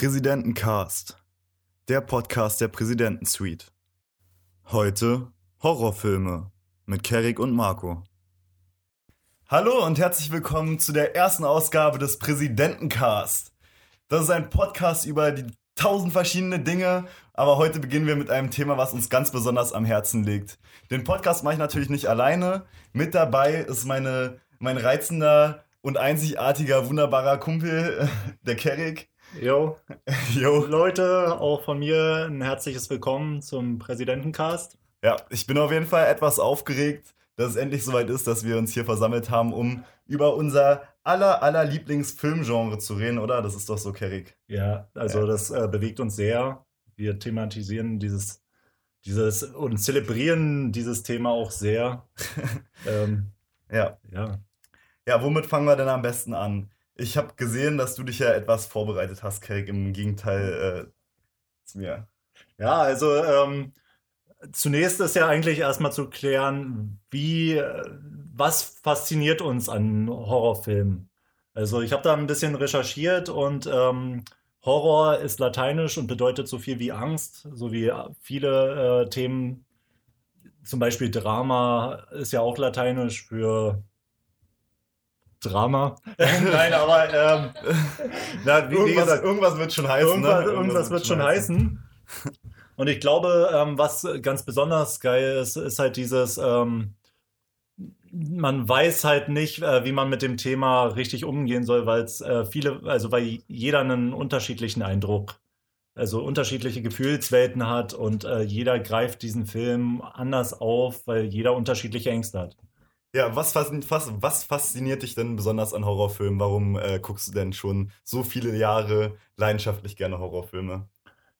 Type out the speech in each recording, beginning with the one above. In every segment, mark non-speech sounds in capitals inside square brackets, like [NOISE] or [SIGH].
Präsidentencast, der Podcast der Präsidentensuite. Heute Horrorfilme mit Kerik und Marco. Hallo und herzlich willkommen zu der ersten Ausgabe des Präsidentencast. Das ist ein Podcast über die tausend verschiedene Dinge, aber heute beginnen wir mit einem Thema, was uns ganz besonders am Herzen liegt. Den Podcast mache ich natürlich nicht alleine. Mit dabei ist meine, mein reizender und einzigartiger, wunderbarer Kumpel, [LAUGHS] der Kerik. Jo. [LAUGHS] jo. Leute, auch von mir ein herzliches Willkommen zum Präsidentencast. Ja, ich bin auf jeden Fall etwas aufgeregt, dass es endlich soweit ist, dass wir uns hier versammelt haben, um über unser aller, aller Lieblingsfilmgenre zu reden, oder? Das ist doch so, Kerik. Ja, also ja. das äh, bewegt uns sehr. Wir thematisieren dieses, dieses und zelebrieren dieses Thema auch sehr. [LAUGHS] ähm, ja. Ja. Ja, womit fangen wir denn am besten an? Ich habe gesehen, dass du dich ja etwas vorbereitet hast, Kerik, im Gegenteil äh, zu mir. Ja, also ähm, zunächst ist ja eigentlich erstmal zu klären, wie, was fasziniert uns an Horrorfilmen? Also ich habe da ein bisschen recherchiert und ähm, Horror ist lateinisch und bedeutet so viel wie Angst, so wie viele äh, Themen. Zum Beispiel Drama ist ja auch lateinisch für Drama. [LAUGHS] Nein, aber ähm, [LAUGHS] na, wie, irgendwas, wie gesagt, irgendwas wird schon heißen. Irgendwas, ne? irgendwas, irgendwas wird schon heißen. heißen. Und ich glaube, ähm, was ganz besonders geil ist, ist halt dieses, ähm, man weiß halt nicht, äh, wie man mit dem Thema richtig umgehen soll, weil es äh, viele, also weil jeder einen unterschiedlichen Eindruck, also unterschiedliche Gefühlswelten hat und äh, jeder greift diesen Film anders auf, weil jeder unterschiedliche Ängste hat. Ja, was, was, was fasziniert dich denn besonders an Horrorfilmen? Warum äh, guckst du denn schon so viele Jahre leidenschaftlich gerne Horrorfilme?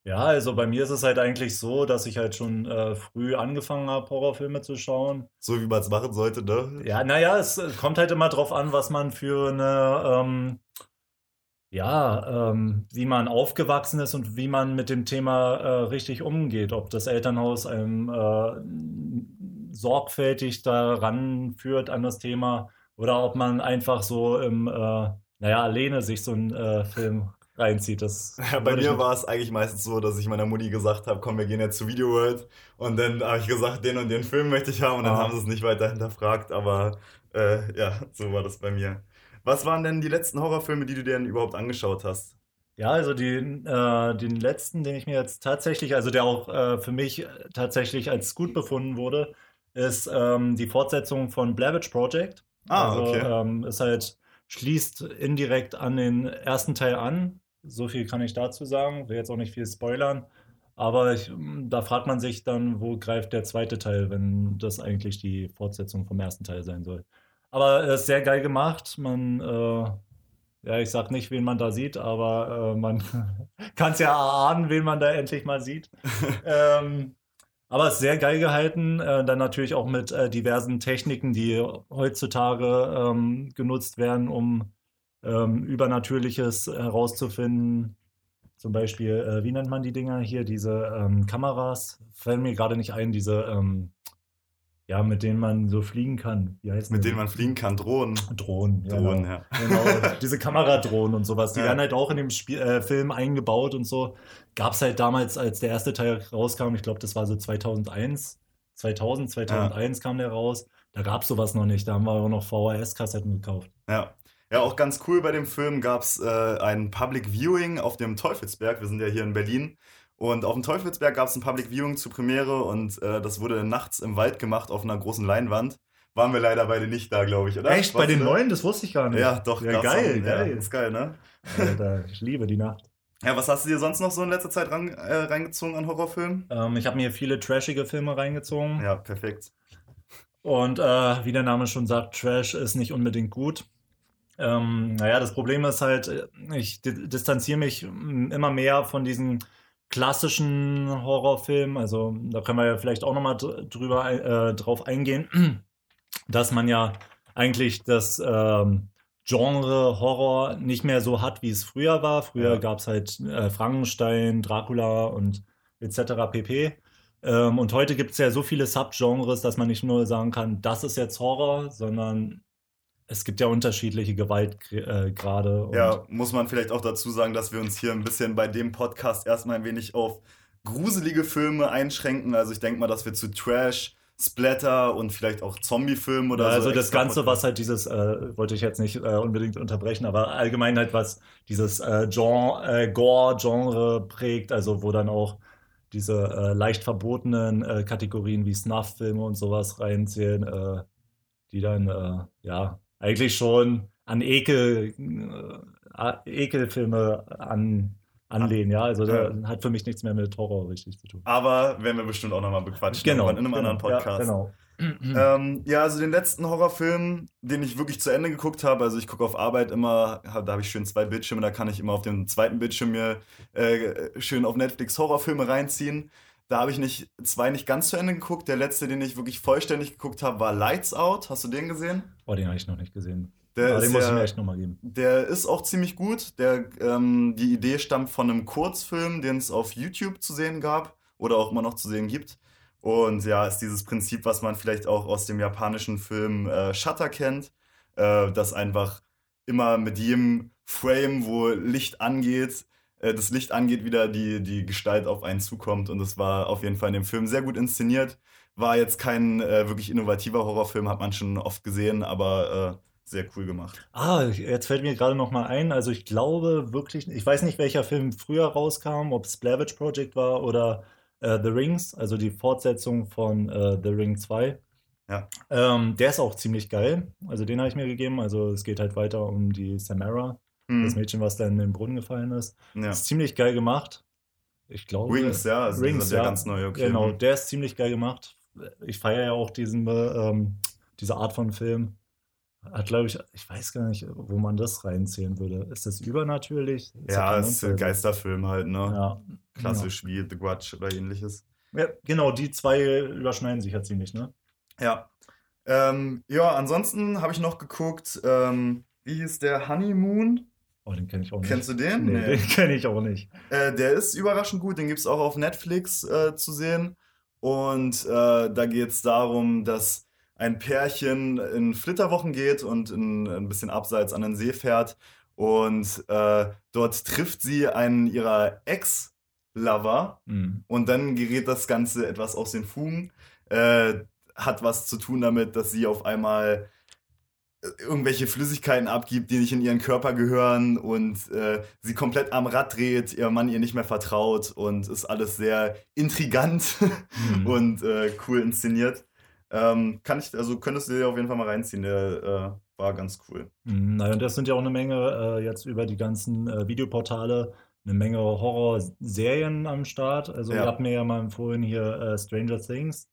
Ja, also bei mir ist es halt eigentlich so, dass ich halt schon äh, früh angefangen habe, Horrorfilme zu schauen. So wie man es machen sollte, ne? Ja, naja, es kommt halt immer drauf an, was man für eine, ähm, ja, ähm, wie man aufgewachsen ist und wie man mit dem Thema äh, richtig umgeht. Ob das Elternhaus einem äh, sorgfältig daran führt an das Thema oder ob man einfach so im, äh, naja, alleine sich so einen äh, Film reinzieht. Das [LAUGHS] ja, bei mir war es eigentlich meistens so, dass ich meiner Mutti gesagt habe, komm, wir gehen jetzt zu Video World. Und dann habe ich gesagt, den und den Film möchte ich haben. Und dann ah. haben sie es nicht weiter hinterfragt. Aber äh, ja, so war das bei mir. Was waren denn die letzten Horrorfilme, die du dir denn überhaupt angeschaut hast? Ja, also den, äh, den letzten, den ich mir jetzt tatsächlich, also der auch äh, für mich tatsächlich als gut befunden wurde, ist ähm, die Fortsetzung von Blair Project. Ah, also, okay. Ähm, ist halt, schließt indirekt an den ersten Teil an. So viel kann ich dazu sagen. Will jetzt auch nicht viel spoilern. Aber ich, da fragt man sich dann, wo greift der zweite Teil, wenn das eigentlich die Fortsetzung vom ersten Teil sein soll. Aber es ist sehr geil gemacht. Man, äh, ja, ich sag nicht, wen man da sieht, aber äh, man [LAUGHS] kann es ja erahnen, wen man da endlich mal sieht. [LAUGHS] ähm, aber es ist sehr geil gehalten. Äh, dann natürlich auch mit äh, diversen Techniken, die heutzutage ähm, genutzt werden, um ähm, Übernatürliches herauszufinden. Zum Beispiel, äh, wie nennt man die Dinger hier? Diese ähm, Kameras. Fallen mir gerade nicht ein, diese, ähm, ja, mit denen man so fliegen kann. Wie heißt Mit denen man fliegen kann, Drohnen. Drohnen, ja. Drohnen, genau. ja. Genau, diese Kameradrohnen und sowas. Die ja. werden halt auch in dem Spiel, äh, Film eingebaut und so. Gab es halt damals, als der erste Teil rauskam, ich glaube, das war so 2001. 2000, 2001 ja. kam der raus. Da gab es sowas noch nicht. Da haben wir auch noch VHS-Kassetten gekauft. Ja. Ja, auch ganz cool bei dem Film gab es äh, ein Public Viewing auf dem Teufelsberg. Wir sind ja hier in Berlin. Und auf dem Teufelsberg gab es ein Public Viewing zur Premiere und äh, das wurde nachts im Wald gemacht auf einer großen Leinwand. Waren wir leider beide nicht da, glaube ich, oder? Echt? Warst bei den neuen? Das wusste ich gar nicht. Ja, doch. Ja, geil, geil. Ja, ist geil, ne? Alter, ich liebe die Nacht. Ja, was hast du dir sonst noch so in letzter Zeit ran, äh, reingezogen an Horrorfilmen? Ähm, ich habe mir viele trashige Filme reingezogen. Ja, perfekt. Und äh, wie der Name schon sagt, Trash ist nicht unbedingt gut. Ähm, naja, das Problem ist halt, ich distanziere mich immer mehr von diesen klassischen Horrorfilmen. Also da können wir ja vielleicht auch nochmal drüber äh, drauf eingehen, [CLEARS THROAT] dass man ja eigentlich das ähm, Genre Horror nicht mehr so hat, wie es früher war. Früher ja. gab es halt äh, Frankenstein, Dracula und etc. pp. Ähm, und heute gibt es ja so viele Subgenres, dass man nicht nur sagen kann, das ist jetzt Horror, sondern es gibt ja unterschiedliche Gewaltgrade. Äh, ja, muss man vielleicht auch dazu sagen, dass wir uns hier ein bisschen bei dem Podcast erstmal ein wenig auf gruselige Filme einschränken. Also ich denke mal, dass wir zu Trash, Splatter und vielleicht auch Zombie-Filme oder ja, also so. Also das Ganze, was halt dieses, äh, wollte ich jetzt nicht äh, unbedingt unterbrechen, aber allgemein halt was dieses äh, Genre, äh, Gore-Genre prägt, also wo dann auch diese äh, leicht verbotenen äh, Kategorien wie Snuff-Filme und sowas reinzählen, die dann ja eigentlich schon an Ekel, Ekelfilme an anlehnen, ja. Also ja. hat für mich nichts mehr mit Horror richtig zu tun. Aber werden wir bestimmt auch nochmal bequatschen. Genau. In einem genau, anderen Podcast. Ja, genau. Ähm, ja, also den letzten Horrorfilm, den ich wirklich zu Ende geguckt habe, also ich gucke auf Arbeit immer, da habe ich schön zwei Bildschirme, da kann ich immer auf dem zweiten Bildschirm mir äh, schön auf Netflix Horrorfilme reinziehen. Da habe ich nicht zwei nicht ganz zu Ende geguckt. Der letzte, den ich wirklich vollständig geguckt habe, war Lights Out. Hast du den gesehen? Oh, den habe ich noch nicht gesehen. Der Aber den muss ich mir echt nochmal geben. Der ist auch ziemlich gut. Der, ähm, die Idee stammt von einem Kurzfilm, den es auf YouTube zu sehen gab oder auch immer noch zu sehen gibt. Und ja, ist dieses Prinzip, was man vielleicht auch aus dem japanischen Film äh, Shutter kennt, äh, dass einfach immer mit jedem Frame, wo Licht angeht, äh, das Licht angeht, wieder die, die Gestalt auf einen zukommt. Und das war auf jeden Fall in dem Film sehr gut inszeniert. War jetzt kein äh, wirklich innovativer Horrorfilm, hat man schon oft gesehen, aber äh, sehr cool gemacht. Ah, jetzt fällt mir gerade noch mal ein. Also ich glaube wirklich, ich weiß nicht, welcher Film früher rauskam, ob es Blavich Project war oder äh, The Rings, also die Fortsetzung von äh, The Ring 2. Ja. Ähm, der ist auch ziemlich geil. Also den habe ich mir gegeben. Also es geht halt weiter um die Samara, mhm. das Mädchen, was da in den Brunnen gefallen ist. Ja. Ist ziemlich geil gemacht. Ich glaube. Rings, ja, also Rings, der ja. ganz neu, okay. Genau, der ist ziemlich geil gemacht. Ich feiere ja auch diesen, ähm, diese Art von Film hat, glaube ich, ich weiß gar nicht, wo man das reinzählen würde. Ist das übernatürlich? Ist ja, es ist ein Geisterfilm halt, ne? Ja. Klassisch genau. wie The Grudge oder ähnliches. Ja, genau, die zwei überschneiden sich ja ziemlich, ne? Ja. Ähm, ja, ansonsten habe ich noch geguckt, ähm, wie hieß der Honeymoon? Oh, den kenne ich auch nicht. Kennst du den? Nee, nee. den kenne ich auch nicht. Äh, der ist überraschend gut, den gibt es auch auf Netflix äh, zu sehen. Und äh, da geht es darum, dass ein Pärchen in Flitterwochen geht und in, ein bisschen abseits an den See fährt. Und äh, dort trifft sie einen ihrer Ex-Lover. Mhm. Und dann gerät das Ganze etwas aus den Fugen. Äh, hat was zu tun damit, dass sie auf einmal irgendwelche Flüssigkeiten abgibt, die nicht in ihren Körper gehören und äh, sie komplett am Rad dreht, ihr Mann ihr nicht mehr vertraut und ist alles sehr intrigant mhm. [LAUGHS] und äh, cool inszeniert. Ähm, kann ich, also könntest du dir auf jeden Fall mal reinziehen. Der äh, war ganz cool. Mhm, naja, und das sind ja auch eine Menge äh, jetzt über die ganzen äh, Videoportale eine Menge Horrorserien am Start. Also ja. ihr habt mir ja mal empfohlen hier äh, Stranger Things.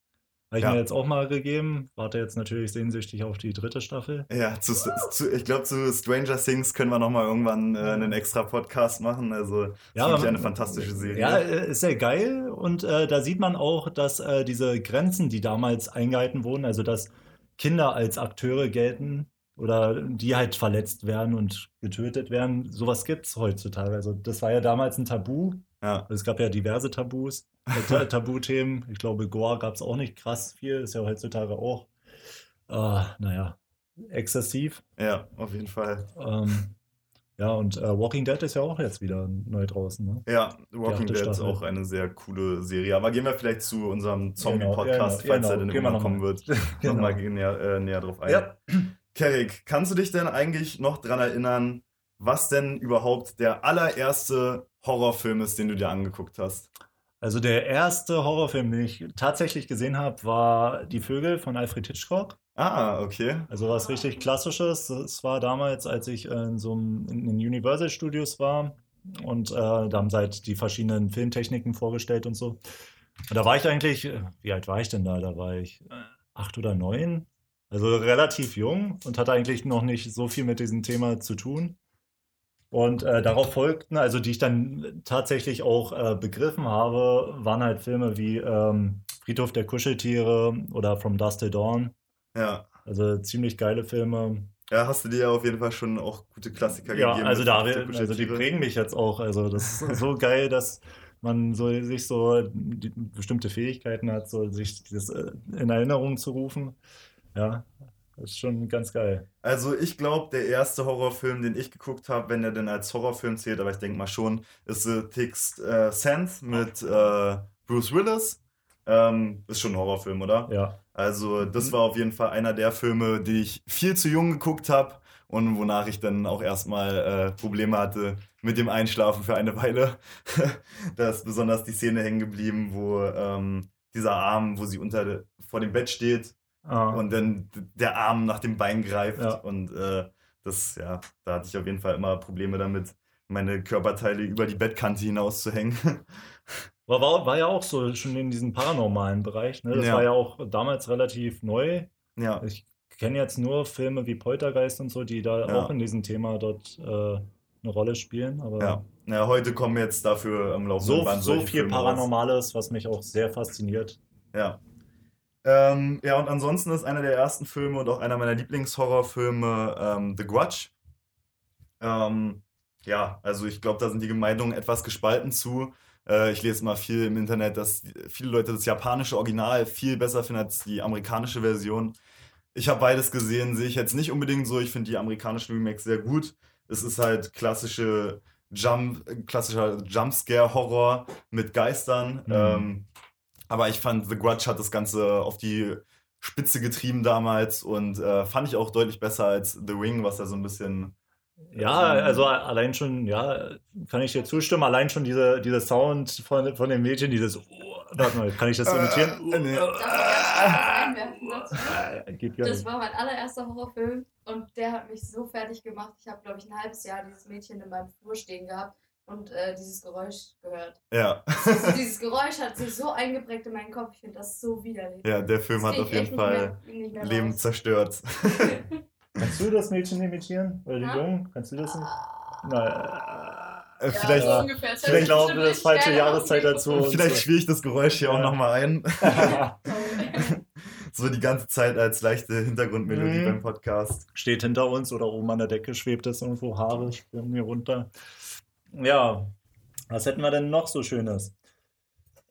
Habe ich ja. mir jetzt auch mal gegeben. Warte jetzt natürlich sehnsüchtig auf die dritte Staffel. Ja, zu, zu, ich glaube, zu Stranger Things können wir nochmal irgendwann äh, einen extra Podcast machen. Also, ja, ist eine fantastische Serie. Ja, äh, ist sehr geil. Und äh, da sieht man auch, dass äh, diese Grenzen, die damals eingehalten wurden, also dass Kinder als Akteure gelten oder die halt verletzt werden und getötet werden, sowas gibt es heutzutage. Also, das war ja damals ein Tabu. Ja. Es gab ja diverse Tabus, äh, [LAUGHS] Tabuthemen. Ich glaube, Gore gab es auch nicht krass viel, ist ja heutzutage auch, äh, naja, exzessiv. Ja, auf jeden Fall. Ähm, ja, und äh, Walking Dead ist ja auch jetzt wieder neu draußen. Ne? Ja, Walking Dead Staffel. ist auch eine sehr coole Serie. Aber gehen wir vielleicht zu unserem Zombie-Podcast, genau, genau, falls [LAUGHS] genau, er denn immer kommen wird, genau. nochmal näher, äh, näher drauf ein. Ja. Kerik, kannst du dich denn eigentlich noch daran erinnern, was denn überhaupt der allererste Horrorfilm ist, den du dir angeguckt hast? Also der erste Horrorfilm, den ich tatsächlich gesehen habe, war Die Vögel von Alfred Hitchcock. Ah, okay. Also was richtig Klassisches. Es war damals, als ich in so einem, in den Universal Studios war und äh, da haben sie halt die verschiedenen Filmtechniken vorgestellt und so. Und da war ich eigentlich, wie alt war ich denn da? Da war ich äh, acht oder neun. Also relativ jung und hatte eigentlich noch nicht so viel mit diesem Thema zu tun. Und äh, darauf folgten, also die ich dann tatsächlich auch äh, begriffen habe, waren halt Filme wie ähm, Friedhof der Kuscheltiere oder From Dust Till Dawn. Ja. Also ziemlich geile Filme. Ja, hast du dir ja auf jeden Fall schon auch gute Klassiker ja, gegeben. Ja, also, da, also die prägen mich jetzt auch. Also das ist so geil, dass man so, sich so bestimmte Fähigkeiten hat, so sich das äh, in Erinnerung zu rufen. Ja, Das ist schon ganz geil. Also ich glaube, der erste Horrorfilm, den ich geguckt habe, wenn er denn als Horrorfilm zählt, aber ich denke mal schon, ist The Sixth äh, Sense mit äh, Bruce Willis. Ähm, ist schon ein Horrorfilm, oder? Ja. Also das war auf jeden Fall einer der Filme, die ich viel zu jung geguckt habe und wonach ich dann auch erstmal äh, Probleme hatte mit dem Einschlafen für eine Weile. [LAUGHS] da ist besonders die Szene hängen geblieben, wo ähm, dieser Arm, wo sie unter vor dem Bett steht ah. und dann der Arm nach dem Bein greift ja. und äh, das, ja, da hatte ich auf jeden Fall immer Probleme damit, meine Körperteile über die Bettkante hinaus zu hängen. [LAUGHS] War, war, war ja auch so schon in diesem paranormalen Bereich. Ne? Das ja. war ja auch damals relativ neu. Ja. Ich kenne jetzt nur Filme wie Poltergeist und so, die da ja. auch in diesem Thema dort äh, eine Rolle spielen. Aber ja. ja, heute kommen jetzt dafür am Laufe so, Band so viel Filme Paranormales, raus. was mich auch sehr fasziniert. Ja. Ähm, ja, und ansonsten ist einer der ersten Filme und auch einer meiner Lieblingshorrorfilme ähm, The Grudge. Ähm, ja, also ich glaube, da sind die Meinungen etwas gespalten zu. Äh, ich lese mal viel im Internet, dass viele Leute das japanische Original viel besser finden als die amerikanische Version. Ich habe beides gesehen, sehe ich jetzt nicht unbedingt so. Ich finde die amerikanischen Remakes sehr gut. Es ist halt klassische Jump, klassischer Jumpscare-Horror mit Geistern. Mhm. Ähm, aber ich fand, The Grudge hat das Ganze auf die Spitze getrieben damals und äh, fand ich auch deutlich besser als The Ring, was da so ein bisschen ja, also allein schon, ja, kann ich dir zustimmen, allein schon diese, diese Sound von, von dem Mädchen, dieses, oh, warte mal, kann ich das imitieren? Äh, nee. Das war mein allererster Horrorfilm und der hat mich so fertig gemacht. Ich habe, glaube ich, ein halbes Jahr dieses Mädchen in meinem Flur stehen gehabt und äh, dieses Geräusch gehört. Ja. Also, [LAUGHS] dieses Geräusch hat sich so eingeprägt in meinen Kopf. Ich finde das so widerlich. Ja, der Film das hat auf jeden Fall mehr, mehr Leben zerstört. [LAUGHS] Kannst du das Mädchen imitieren? Oder den Jungen? Kannst du das nicht? Na, äh, vielleicht, ja, so ungefähr. vielleicht glauben wir das falsche Jahreszeit dazu. Vielleicht so. spiele ich das Geräusch hier ja. auch nochmal ein. [LAUGHS] so die ganze Zeit als leichte Hintergrundmelodie mhm. beim Podcast. Steht hinter uns oder oben an der Decke schwebt es irgendwo, Haare springen hier runter. Ja, was hätten wir denn noch so Schönes?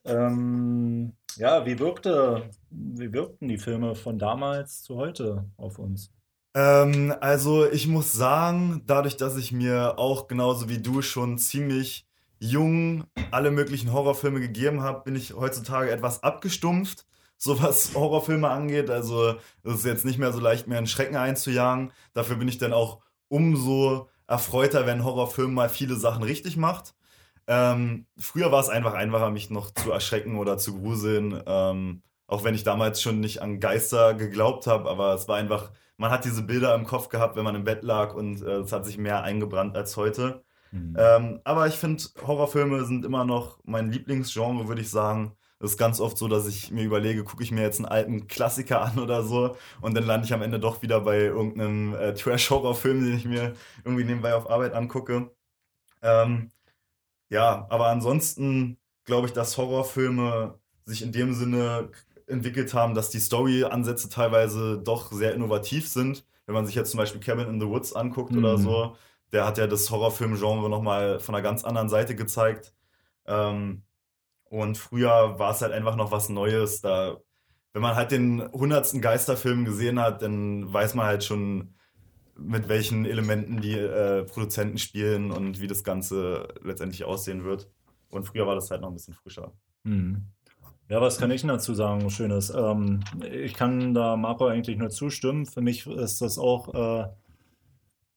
Ähm, ja, wie wirkte, wie wirkten die Filme von damals zu heute auf uns? Ähm, also ich muss sagen, dadurch, dass ich mir auch genauso wie du schon ziemlich jung alle möglichen Horrorfilme gegeben habe, bin ich heutzutage etwas abgestumpft, [LAUGHS] so was Horrorfilme angeht. Also es ist jetzt nicht mehr so leicht, mir einen Schrecken einzujagen. Dafür bin ich dann auch umso erfreuter, wenn Horrorfilm mal viele Sachen richtig macht. Ähm, früher war es einfach einfacher, mich noch zu erschrecken oder zu gruseln. Ähm, auch wenn ich damals schon nicht an Geister geglaubt habe, aber es war einfach man hat diese Bilder im Kopf gehabt, wenn man im Bett lag und äh, es hat sich mehr eingebrannt als heute. Mhm. Ähm, aber ich finde, Horrorfilme sind immer noch mein Lieblingsgenre, würde ich sagen. Es ist ganz oft so, dass ich mir überlege, gucke ich mir jetzt einen alten Klassiker an oder so und dann lande ich am Ende doch wieder bei irgendeinem äh, Trash-Horrorfilm, den ich mir irgendwie nebenbei auf Arbeit angucke. Ähm, ja, aber ansonsten glaube ich, dass Horrorfilme sich in dem Sinne entwickelt haben, dass die Story-Ansätze teilweise doch sehr innovativ sind. Wenn man sich jetzt zum Beispiel Cabin in the Woods anguckt mhm. oder so, der hat ja das Horrorfilm-Genre nochmal von einer ganz anderen Seite gezeigt. Ähm, und früher war es halt einfach noch was Neues. Da, wenn man halt den hundertsten Geisterfilm gesehen hat, dann weiß man halt schon, mit welchen Elementen die äh, Produzenten spielen und wie das Ganze letztendlich aussehen wird. Und früher war das halt noch ein bisschen frischer. Mhm. Ja, was kann ich dazu sagen, Schönes? Ähm, ich kann da Marco eigentlich nur zustimmen. Für mich ist das auch äh,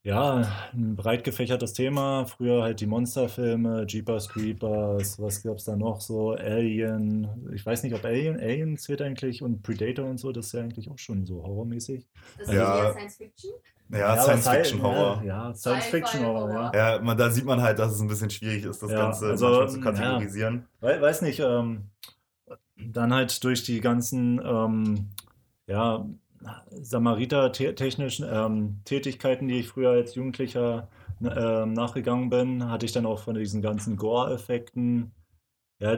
ja, ein breit gefächertes Thema. Früher halt die Monsterfilme, Jeepers Creepers, was gab es da noch so? Alien. Ich weiß nicht, ob Alien, Alien zählt eigentlich und Predator und so, das ist ja eigentlich auch schon so horrormäßig. Das ist ja Science Fiction? Ja, ja Science-Fiction-Horror. Ja, ja Science-Fiction-Horror, ja. Ja, man, da sieht man halt, dass es ein bisschen schwierig ist, das ja, Ganze also, zu kategorisieren. Ja, weiß nicht, ähm, dann halt durch die ganzen ähm, ja, Samariter-technischen ähm, Tätigkeiten, die ich früher als Jugendlicher äh, nachgegangen bin, hatte ich dann auch von diesen ganzen Gore-Effekten ja,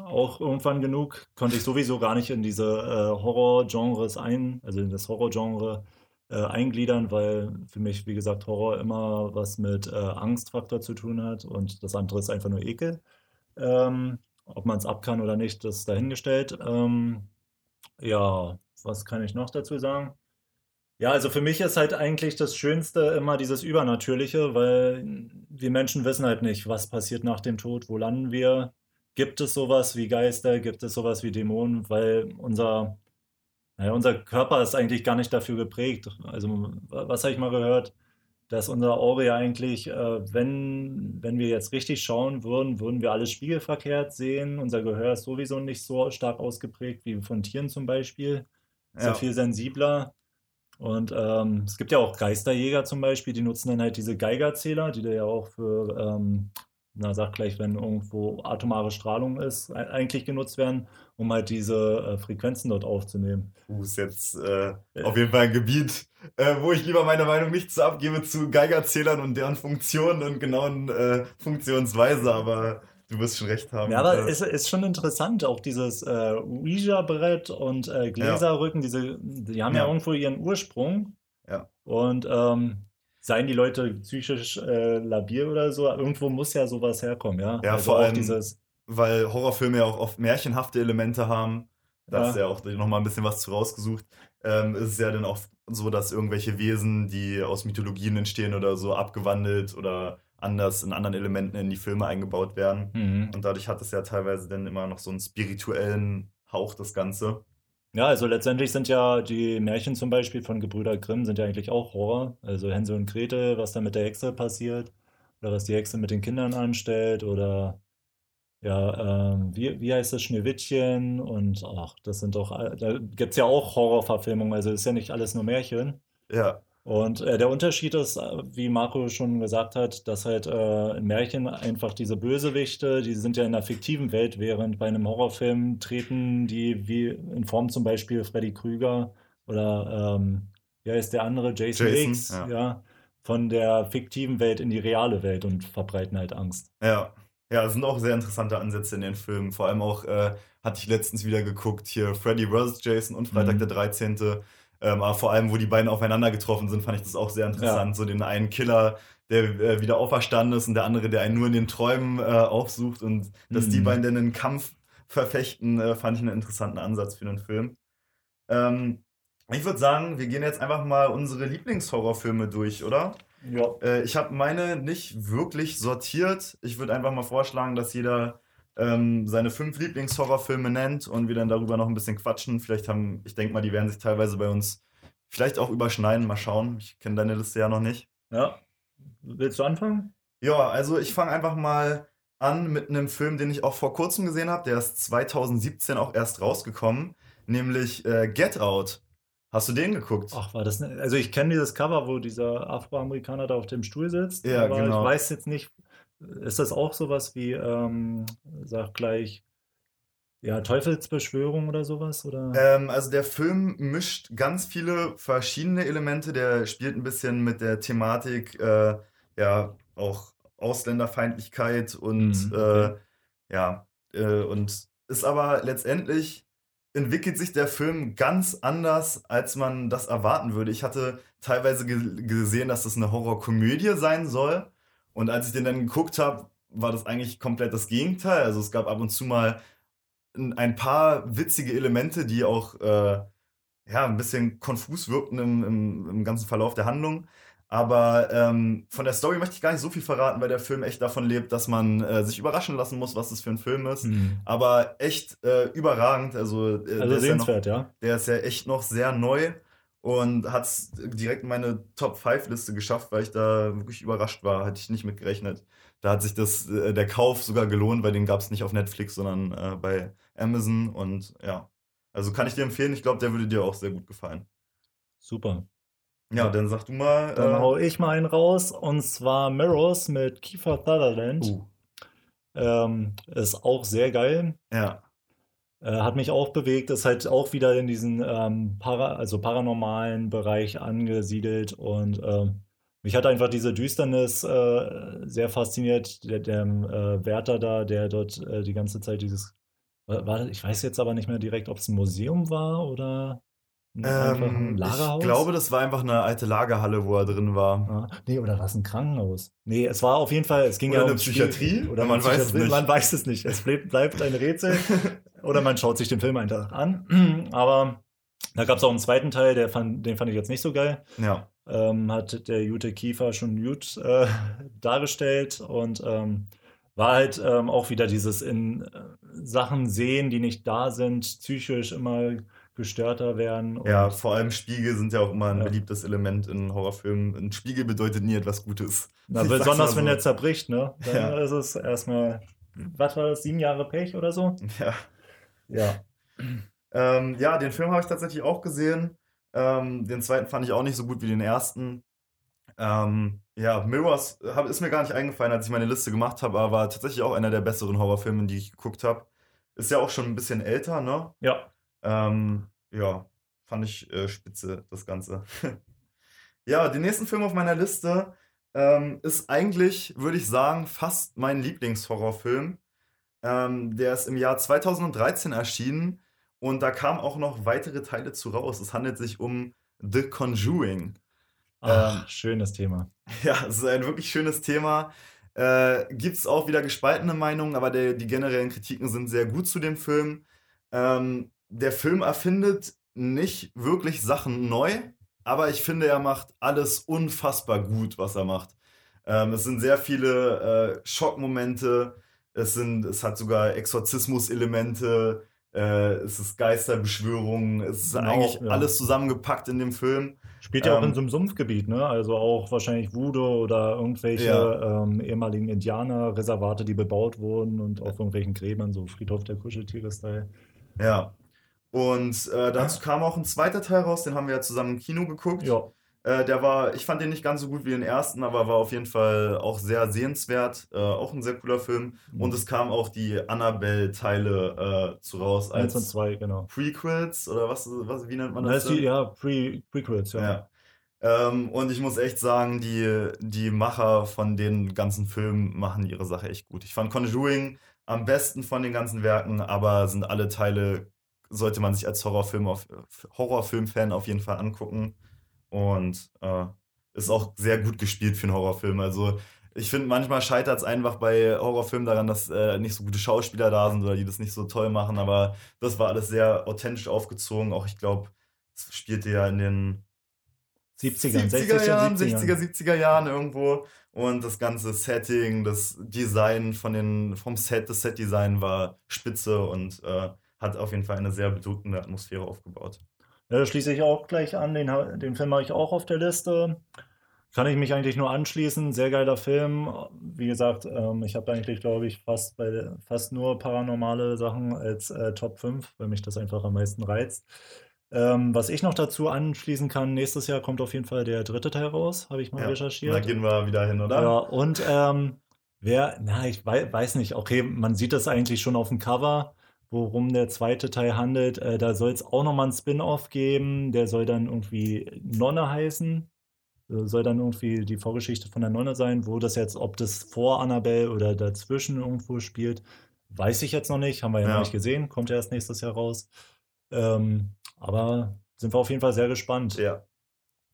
auch irgendwann genug. Konnte ich sowieso gar nicht in diese äh, Horror-Genres ein, also in das Horror-Genre äh, eingliedern, weil für mich, wie gesagt, Horror immer was mit äh, Angstfaktor zu tun hat und das andere ist einfach nur Ekel. Ähm, ob man es ab kann oder nicht, das ist dahingestellt. Ähm, ja, was kann ich noch dazu sagen? Ja, also für mich ist halt eigentlich das Schönste immer dieses Übernatürliche, weil wir Menschen wissen halt nicht, was passiert nach dem Tod, wo landen wir. Gibt es sowas wie Geister, gibt es sowas wie Dämonen, weil unser, naja, unser Körper ist eigentlich gar nicht dafür geprägt. Also was habe ich mal gehört, dass unser Auge ja eigentlich, äh, wenn, wenn wir jetzt richtig schauen würden, würden wir alles spiegelverkehrt sehen. Unser Gehör ist sowieso nicht so stark ausgeprägt wie von Tieren zum Beispiel. Ist ja viel sensibler. Und ähm, es gibt ja auch Geisterjäger zum Beispiel, die nutzen dann halt diese Geigerzähler, die da ja auch für, ähm, na sag gleich, wenn irgendwo atomare Strahlung ist, eigentlich genutzt werden, um halt diese äh, Frequenzen dort aufzunehmen. Uh, ist jetzt äh, auf jeden Fall ein Gebiet, äh, wo ich lieber meine Meinung nicht so abgebe zu Geigerzählern und deren Funktionen und genauen äh, Funktionsweise, aber Du wirst schon recht haben. Ja, aber es ist, ist schon interessant, auch dieses äh, Ouija-Brett und äh, Gläserrücken, ja. diese, die haben ja. ja. irgendwo ihren Ursprung. Ja. Und ähm, seien die Leute psychisch äh, labil oder so, irgendwo muss ja sowas herkommen, ja. Ja, also vor allem, dieses, weil Horrorfilme ja auch oft märchenhafte Elemente haben. Da ist ja auch nochmal ein bisschen was zu rausgesucht. Ähm, ist es ja dann auch so, dass irgendwelche Wesen, die aus Mythologien entstehen oder so, abgewandelt oder anders in anderen Elementen in die Filme eingebaut werden. Mhm. Und dadurch hat es ja teilweise dann immer noch so einen spirituellen Hauch, das Ganze. Ja, also letztendlich sind ja die Märchen zum Beispiel von Gebrüder Grimm sind ja eigentlich auch Horror. Also Hänsel und Gretel, was da mit der Hexe passiert oder was die Hexe mit den Kindern anstellt oder ja, ähm, wie, wie heißt das, Schneewittchen und ach, das sind doch, da gibt es ja auch Horrorverfilmungen, also ist ja nicht alles nur Märchen. Ja. Und äh, der Unterschied ist, äh, wie Marco schon gesagt hat, dass halt äh, in Märchen einfach diese Bösewichte, die sind ja in einer fiktiven Welt, während bei einem Horrorfilm treten die wie in Form zum Beispiel Freddy Krüger oder ähm, ja, ist der andere, Jason, Jason X, ja. ja, von der fiktiven Welt in die reale Welt und verbreiten halt Angst. Ja. Ja, es sind auch sehr interessante Ansätze in den Filmen. Vor allem auch, äh, hatte ich letztens wieder geguckt, hier Freddy vs. Jason und Freitag mhm. der 13. Ähm, aber vor allem, wo die beiden aufeinander getroffen sind, fand ich das auch sehr interessant. Ja. So den einen Killer, der äh, wieder auferstanden ist und der andere, der einen nur in den Träumen äh, aufsucht. Und dass mhm. die beiden dann einen Kampf verfechten, äh, fand ich einen interessanten Ansatz für einen Film. Ähm, ich würde sagen, wir gehen jetzt einfach mal unsere Lieblingshorrorfilme durch, oder? Ja. Äh, ich habe meine nicht wirklich sortiert. Ich würde einfach mal vorschlagen, dass jeder ähm, seine fünf Lieblingshorrorfilme nennt und wir dann darüber noch ein bisschen quatschen. Vielleicht haben, ich denke mal, die werden sich teilweise bei uns vielleicht auch überschneiden. Mal schauen. Ich kenne deine Liste ja noch nicht. Ja. Willst du anfangen? Ja, also ich fange einfach mal an mit einem Film, den ich auch vor kurzem gesehen habe. Der ist 2017 auch erst rausgekommen, nämlich äh, Get Out. Hast du den geguckt? Ach, war das ne? Also ich kenne dieses Cover, wo dieser Afroamerikaner da auf dem Stuhl sitzt. Ja, aber genau. ich weiß jetzt nicht, ist das auch sowas wie, ähm, sag gleich, ja, Teufelsbeschwörung oder sowas? Oder? Ähm, also der Film mischt ganz viele verschiedene Elemente. Der spielt ein bisschen mit der Thematik, äh, ja, auch Ausländerfeindlichkeit und mhm, okay. äh, ja, äh, und ist aber letztendlich entwickelt sich der Film ganz anders, als man das erwarten würde. Ich hatte teilweise gesehen, dass das eine Horrorkomödie sein soll. Und als ich den dann geguckt habe, war das eigentlich komplett das Gegenteil. Also es gab ab und zu mal ein paar witzige Elemente, die auch äh, ja, ein bisschen konfus wirkten im, im, im ganzen Verlauf der Handlung. Aber ähm, von der Story möchte ich gar nicht so viel verraten, weil der Film echt davon lebt, dass man äh, sich überraschen lassen muss, was das für ein Film ist. Mhm. Aber echt äh, überragend. Also, äh, also sehenswert, ja, noch, ja. Der ist ja echt noch sehr neu und hat es direkt in meine Top 5 Liste geschafft, weil ich da wirklich überrascht war. Hatte ich nicht mit gerechnet. Da hat sich das, äh, der Kauf sogar gelohnt, weil den gab es nicht auf Netflix, sondern äh, bei Amazon. Und ja, also kann ich dir empfehlen. Ich glaube, der würde dir auch sehr gut gefallen. Super. Ja, dann sag du mal. Dann äh, hau ich mal einen raus und zwar Mirrors mit Kiefer Sutherland. Uh. Ähm, ist auch sehr geil. Ja. Äh, hat mich auch bewegt, ist halt auch wieder in diesen ähm, para, also paranormalen Bereich angesiedelt und ähm, mich hat einfach diese Düsternis äh, sehr fasziniert. Der, der äh, Wärter da, der dort äh, die ganze Zeit dieses, war, ich weiß jetzt aber nicht mehr direkt, ob es ein Museum war oder ähm, Lagerhaus? Ich glaube, das war einfach eine alte Lagerhalle, wo er drin war. Ah, nee, oder war es ein Krankenhaus? Nee, es war auf jeden Fall, es ging oder ja um eine Psychiatrie? Spiel, oder man Psychiatrie, weiß es nicht. Man weiß es nicht. Es bleibt, bleibt ein Rätsel. [LAUGHS] oder man schaut sich den Film einfach an. [CLEARS THROAT] Aber Da gab es auch einen zweiten Teil, der fand, den fand ich jetzt nicht so geil. Ja. Ähm, hat der Jute Kiefer schon gut äh, [LAUGHS] dargestellt und ähm, war halt ähm, auch wieder dieses in äh, Sachen sehen, die nicht da sind, psychisch immer gestörter werden. Ja, vor allem Spiegel sind ja auch immer ein ja. beliebtes Element in Horrorfilmen. Ein Spiegel bedeutet nie etwas Gutes. Na, besonders so. wenn der zerbricht, ne? Dann ja. ist es erstmal, was war das, sieben Jahre Pech oder so? Ja. Ja. Ähm, ja, den Film habe ich tatsächlich auch gesehen. Ähm, den zweiten fand ich auch nicht so gut wie den ersten. Ähm, ja, Mirrors hab, ist mir gar nicht eingefallen, als ich meine Liste gemacht habe, aber war tatsächlich auch einer der besseren Horrorfilme, die ich geguckt habe. Ist ja auch schon ein bisschen älter, ne? Ja. Ähm, ja, fand ich äh, spitze, das Ganze. [LAUGHS] ja, den nächsten Film auf meiner Liste ähm, ist eigentlich, würde ich sagen, fast mein Lieblingshorrorfilm. Ähm, der ist im Jahr 2013 erschienen und da kamen auch noch weitere Teile zu raus. Es handelt sich um The Conjuring. Ach, ähm, schönes Thema. [LAUGHS] Ja, es ist ein wirklich schönes Thema. Äh, Gibt es auch wieder gespaltene Meinungen, aber der, die generellen Kritiken sind sehr gut zu dem Film. Ähm, der Film erfindet nicht wirklich Sachen neu, aber ich finde, er macht alles unfassbar gut, was er macht. Ähm, es sind sehr viele äh, Schockmomente, es, sind, es hat sogar Exorzismus-Elemente, äh, es ist Geisterbeschwörung, es ist genau, eigentlich ja. alles zusammengepackt in dem Film. Spielt ja ähm, auch in ähm, so einem Sumpfgebiet, ne? Also auch wahrscheinlich Voodoo oder irgendwelche ja. ähm, ehemaligen Indianerreservate, die bebaut wurden und auf irgendwelchen Gräbern, so Friedhof der Kuscheltiere-Style. Ja. Und äh, dazu [CLEARS THROAT] kam auch ein zweiter Teil raus, den haben wir ja zusammen im Kino geguckt. Ja. Äh, der war, ich fand den nicht ganz so gut wie den ersten, aber war auf jeden Fall auch sehr sehenswert. Äh, auch ein sehr cooler Film. Mhm. Und es kamen auch die Annabelle-Teile äh, zu raus als und zwei, genau. Prequels oder was, was wie nennt man das? Die, ja, Pre Prequels, ja. ja. Ähm, und ich muss echt sagen, die, die Macher von den ganzen Filmen machen ihre Sache echt gut. Ich fand Conjuring am besten von den ganzen Werken, aber sind alle Teile, sollte man sich als Horrorfilm auf, Horrorfilm-Fan auf jeden Fall angucken. Und äh, ist auch sehr gut gespielt für einen Horrorfilm. Also ich finde, manchmal scheitert es einfach bei Horrorfilmen daran, dass äh, nicht so gute Schauspieler da sind oder die das nicht so toll machen. Aber das war alles sehr authentisch aufgezogen. Auch ich glaube, es spielte ja in den 70er, 70er Jahren, 60er, 70er Jahren irgendwo. Und das ganze Setting, das Design von den, vom Set, das Setdesign war spitze und äh, hat auf jeden Fall eine sehr bedrückende Atmosphäre aufgebaut. Ja, da schließe ich auch gleich an. Den, den Film habe ich auch auf der Liste. Kann ich mich eigentlich nur anschließen. Sehr geiler Film. Wie gesagt, ähm, ich habe eigentlich, glaube ich, fast, bei, fast nur paranormale Sachen als äh, Top 5, weil mich das einfach am meisten reizt. Ähm, was ich noch dazu anschließen kann, nächstes Jahr kommt auf jeden Fall der dritte Teil raus, habe ich mal ja, recherchiert. Da gehen wir wieder hin, oder? Ja, und ähm, wer, na, ich weiß nicht, okay, man sieht das eigentlich schon auf dem Cover worum der zweite Teil handelt. Äh, da soll es auch nochmal ein Spin-off geben, der soll dann irgendwie Nonne heißen. Soll dann irgendwie die Vorgeschichte von der Nonne sein, wo das jetzt, ob das vor Annabelle oder dazwischen irgendwo spielt, weiß ich jetzt noch nicht. Haben wir ja, ja. noch nicht gesehen, kommt ja erst nächstes Jahr raus. Ähm, aber sind wir auf jeden Fall sehr gespannt. Ja.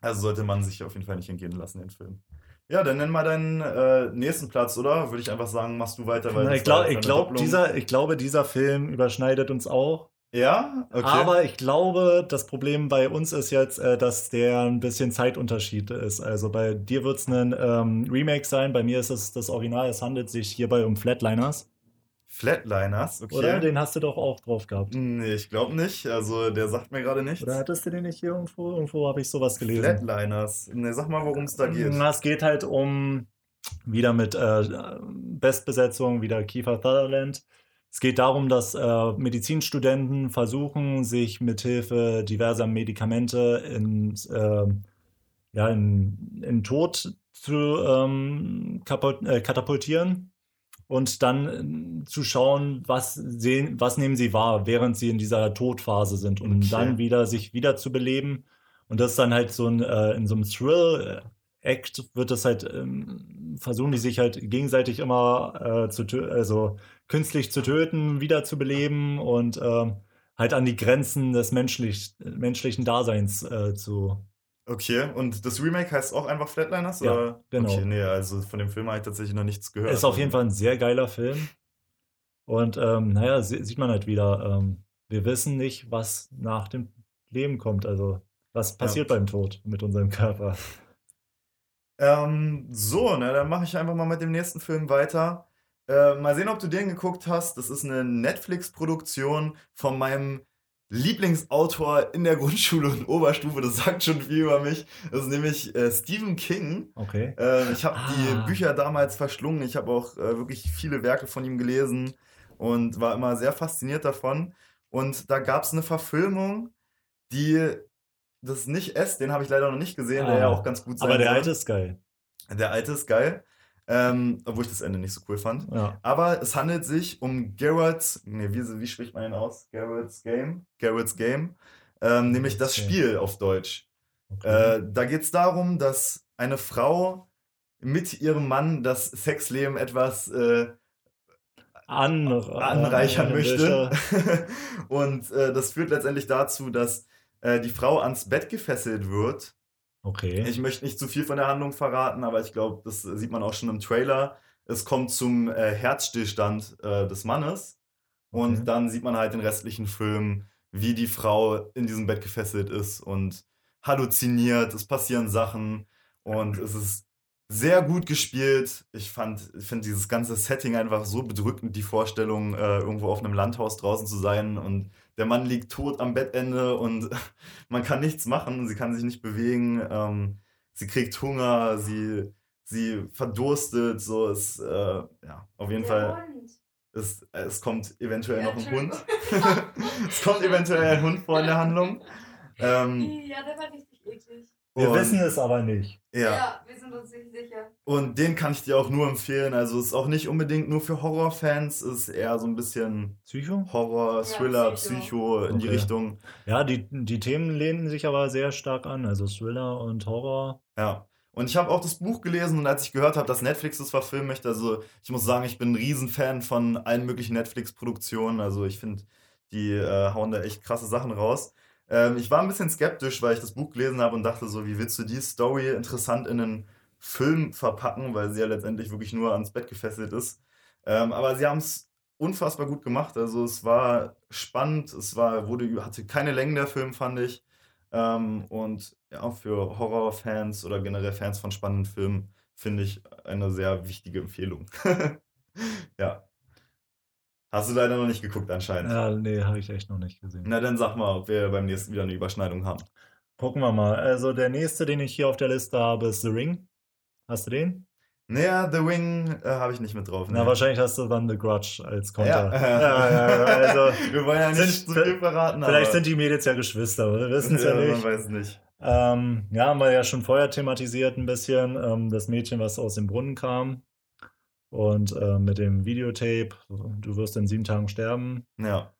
Also sollte man sich auf jeden Fall nicht entgehen lassen, den Film. Ja, dann nenn mal deinen äh, nächsten Platz, oder? Würde ich einfach sagen, machst du weiter. Weil Na, ich, glaub, ich, glaub, dieser, ich glaube, dieser Film überschneidet uns auch. Ja, okay. Aber ich glaube, das Problem bei uns ist jetzt, äh, dass der ein bisschen Zeitunterschied ist. Also bei dir wird es ein ähm, Remake sein, bei mir ist es das Original. Es handelt sich hierbei um Flatliners. Flatliners, okay. Oder den hast du doch auch drauf gehabt. Nee, ich glaube nicht. Also der sagt mir gerade nichts. Oder hattest du den nicht hier irgendwo? Irgendwo habe ich sowas gelesen. Flatliners. Nee, sag mal, worum es da geht. Es geht halt um wieder mit äh, Bestbesetzung, wieder Kiefer Sutherland. Es geht darum, dass äh, Medizinstudenten versuchen, sich mithilfe diverser Medikamente in, äh, ja, in, in Tod zu ähm, äh, katapultieren und dann äh, zu schauen, was sehen, was nehmen sie wahr, während sie in dieser Todphase sind, um okay. dann wieder sich wieder zu beleben. Und das ist dann halt so ein, äh, in so einem Thrill-Act wird das halt, ähm, versuchen die sich halt gegenseitig immer äh, zu also künstlich zu töten, wieder zu beleben und äh, halt an die Grenzen des menschlich, menschlichen Daseins äh, zu Okay, und das Remake heißt auch einfach Flatliners? Ja, oder? genau. Okay, nee, also von dem Film habe ich tatsächlich noch nichts gehört. Ist auf jeden Fall ein sehr geiler Film. Und ähm, naja, sieht man halt wieder, ähm, wir wissen nicht, was nach dem Leben kommt. Also, was passiert ja. beim Tod mit unserem Körper? Ähm, so, ne, dann mache ich einfach mal mit dem nächsten Film weiter. Äh, mal sehen, ob du den geguckt hast. Das ist eine Netflix-Produktion von meinem Lieblingsautor in der Grundschule und Oberstufe. Das sagt schon viel über mich. Das ist nämlich äh, Stephen King. Okay. Äh, ich habe ah. die Bücher damals verschlungen. Ich habe auch äh, wirklich viele Werke von ihm gelesen und war immer sehr fasziniert davon. Und da gab es eine Verfilmung, die das ist nicht S, den habe ich leider noch nicht gesehen, ah. der ja auch ganz gut sein Aber der soll. alte ist geil. Der alte ist geil. Ähm, obwohl ich das Ende nicht so cool fand. Ja. Aber es handelt sich um Garrett's, nee, wie, wie spricht man ihn aus? Garrett's Game? Garrett's Game. Ähm, nämlich das Spiel auf Deutsch. Okay. Äh, da geht es darum, dass eine Frau mit ihrem Mann das Sexleben etwas äh, Anre anreichern möchte. [LAUGHS] Und äh, das führt letztendlich dazu, dass äh, die Frau ans Bett gefesselt wird Okay. Ich möchte nicht zu viel von der Handlung verraten, aber ich glaube, das sieht man auch schon im Trailer. Es kommt zum äh, Herzstillstand äh, des Mannes und okay. dann sieht man halt den restlichen Film, wie die Frau in diesem Bett gefesselt ist und halluziniert. Es passieren Sachen und es ist sehr gut gespielt. Ich fand, finde dieses ganze Setting einfach so bedrückend, die Vorstellung, äh, irgendwo auf einem Landhaus draußen zu sein und der Mann liegt tot am Bettende und [LAUGHS] man kann nichts machen, sie kann sich nicht bewegen, ähm, sie kriegt Hunger, sie, sie verdurstet, so ist, äh, ja, auf jeden der Fall. Es, es kommt eventuell ja, noch ein Hund. [LAUGHS] es kommt eventuell ein Hund vor in der Handlung. [LAUGHS] Ähm, ja, der war richtig eklig. Wir wissen es aber nicht. Ja. ja, wir sind uns nicht sicher. Und den kann ich dir auch nur empfehlen. Also ist auch nicht unbedingt nur für Horrorfans, ist eher so ein bisschen Psycho? Horror, Thriller, ja, Psycho. Psycho, in okay. die Richtung. Ja, die, die Themen lehnen sich aber sehr stark an, also Thriller und Horror. Ja. Und ich habe auch das Buch gelesen und als ich gehört habe, dass Netflix das verfilmen möchte, also ich muss sagen, ich bin ein Riesenfan von allen möglichen Netflix-Produktionen. Also ich finde, die äh, hauen da echt krasse Sachen raus. Ähm, ich war ein bisschen skeptisch, weil ich das Buch gelesen habe und dachte so, wie willst du die Story interessant in einen Film verpacken, weil sie ja letztendlich wirklich nur ans Bett gefesselt ist. Ähm, aber sie haben es unfassbar gut gemacht. Also es war spannend, es war, wurde, hatte keine Längen der Film, fand ich. Ähm, und ja, für Horrorfans oder generell Fans von spannenden Filmen finde ich eine sehr wichtige Empfehlung. [LAUGHS] ja. Hast du leider noch nicht geguckt anscheinend. Ja, nee, habe ich echt noch nicht gesehen. Na, dann sag mal, ob wir beim nächsten wieder eine Überschneidung haben. Gucken wir mal. Also der nächste, den ich hier auf der Liste habe, ist The Ring. Hast du den? Naja, The Wing äh, habe ich nicht mit drauf. Na, wahrscheinlich hast du dann The Grudge als Konter. Ja, ja, ja, also, [LAUGHS] wir wollen ja nicht zu viel verraten. Vielleicht aber. sind die Mädels ja Geschwister, wir wissen es ja, ja, nicht. Man weiß nicht. Ähm, ja, haben wir ja schon vorher thematisiert ein bisschen. Ähm, das Mädchen, was aus dem Brunnen kam. Und äh, mit dem Videotape, du wirst in sieben Tagen sterben. Ja.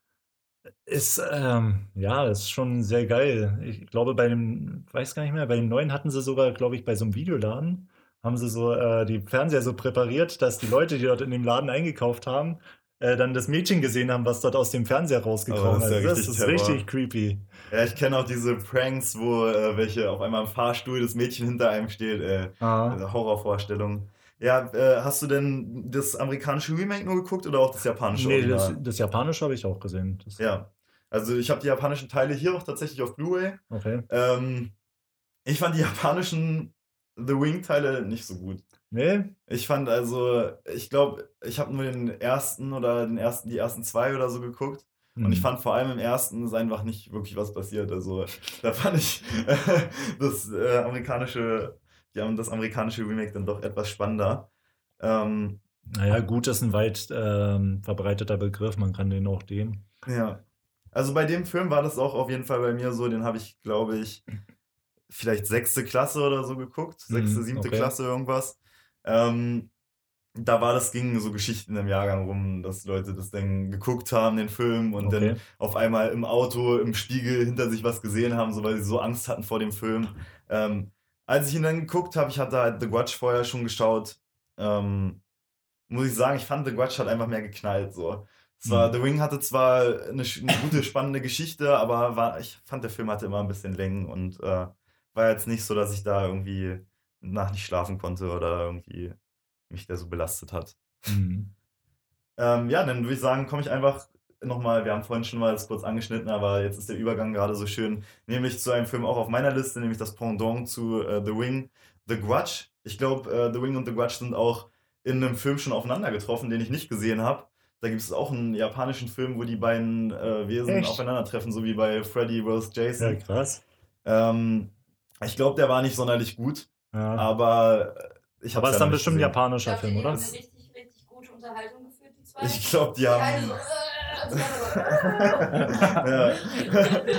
Ist, ähm, ja, ist schon sehr geil. Ich glaube, bei dem, weiß gar nicht mehr, bei dem neuen hatten sie sogar, glaube ich, bei so einem Videoladen, haben sie so äh, die Fernseher so präpariert, dass die Leute, die dort in dem Laden eingekauft haben, äh, dann das Mädchen gesehen haben, was dort aus dem Fernseher rausgekommen ist. Ja das ist richtig creepy. Ja, ich kenne auch diese Pranks, wo äh, welche auf einmal im Fahrstuhl das Mädchen hinter einem steht. Äh, Horrorvorstellung. Ja, äh, hast du denn das amerikanische Remake nur geguckt oder auch das japanische? Nee, das, das, japanische habe ich auch gesehen. Das ja. Also ich habe die japanischen Teile hier auch tatsächlich auf Blu-ray. Okay. Ähm, ich fand die japanischen The Wing-Teile nicht so gut. Nee? Ich fand also, ich glaube, ich habe nur den ersten oder den ersten, die ersten zwei oder so geguckt. Mhm. Und ich hm. fand vor allem im ersten ist einfach nicht wirklich was passiert. Also da fand ich [LAUGHS] das äh, amerikanische die haben das amerikanische Remake dann doch etwas spannender. Ähm, naja, gut ist ein weit ähm, verbreiteter Begriff, man kann den auch den. Ja. Also bei dem Film war das auch auf jeden Fall bei mir so, den habe ich, glaube ich, vielleicht sechste Klasse oder so geguckt, sechste, mhm, siebte okay. Klasse irgendwas. Ähm, da war das, ging so Geschichten im Jahrgang rum, dass Leute das dann geguckt haben, den Film, und okay. dann auf einmal im Auto, im Spiegel hinter sich was gesehen haben, so weil sie so Angst hatten vor dem Film. Ähm, als ich ihn dann geguckt habe, ich hatte halt The Grudge vorher schon geschaut, ähm, muss ich sagen, ich fand The Grudge hat einfach mehr geknallt. So. Zwar, mhm. The Ring hatte zwar eine, eine, gute, spannende Geschichte, aber war, ich fand, der Film hatte immer ein bisschen Längen und äh, war jetzt nicht so, dass ich da irgendwie nach nicht schlafen konnte oder irgendwie mich der so belastet hat. Mhm. Ähm, ja, dann würde ich sagen, komme ich einfach nochmal, wir haben vorhin schon mal das kurz angeschnitten, aber jetzt ist der Übergang gerade so schön, nämlich zu einem Film auch auf meiner Liste, nämlich das Pendant zu uh, The Wing, The Grudge. Ich glaube, uh, The Wing und The Grudge sind auch in einem Film schon aufeinander getroffen, den ich nicht gesehen habe. Da gibt es auch einen japanischen Film, wo die beiden äh, Wesen Echt? aufeinandertreffen, so wie bei Freddy vs. Jason. Ja, krass. Ähm, ich glaube, der war nicht sonderlich gut, ja. aber ich habe Aber es ist dann bestimmt ein japanischer Film, oder? Eine richtig, richtig gute Unterhaltung geführt, die zwei. Ich glaube, die haben. Ja.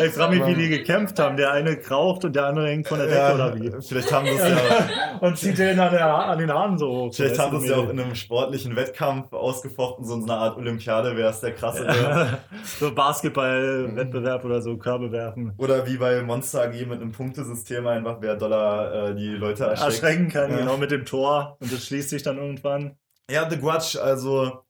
Ich frage mich, wie die gekämpft haben. Der eine kraucht und der andere hängt von der Decke ja, oder wie? Vielleicht haben sie es ja. und zieht den an, der, an den Haaren so hoch. Vielleicht haben sie es ja auch in einem sportlichen Wettkampf ausgefochten, so in einer Art Olympiade, wer ist der krasse. Ja. so Basketball-Wettbewerb oder so, Körbe werfen. Oder wie bei Monster AG mit einem Punktesystem einfach, wer Dollar äh, die Leute erschreckt. erschrecken kann, genau mit dem Tor. Und das schließt sich dann irgendwann. Ja, The Grudge, also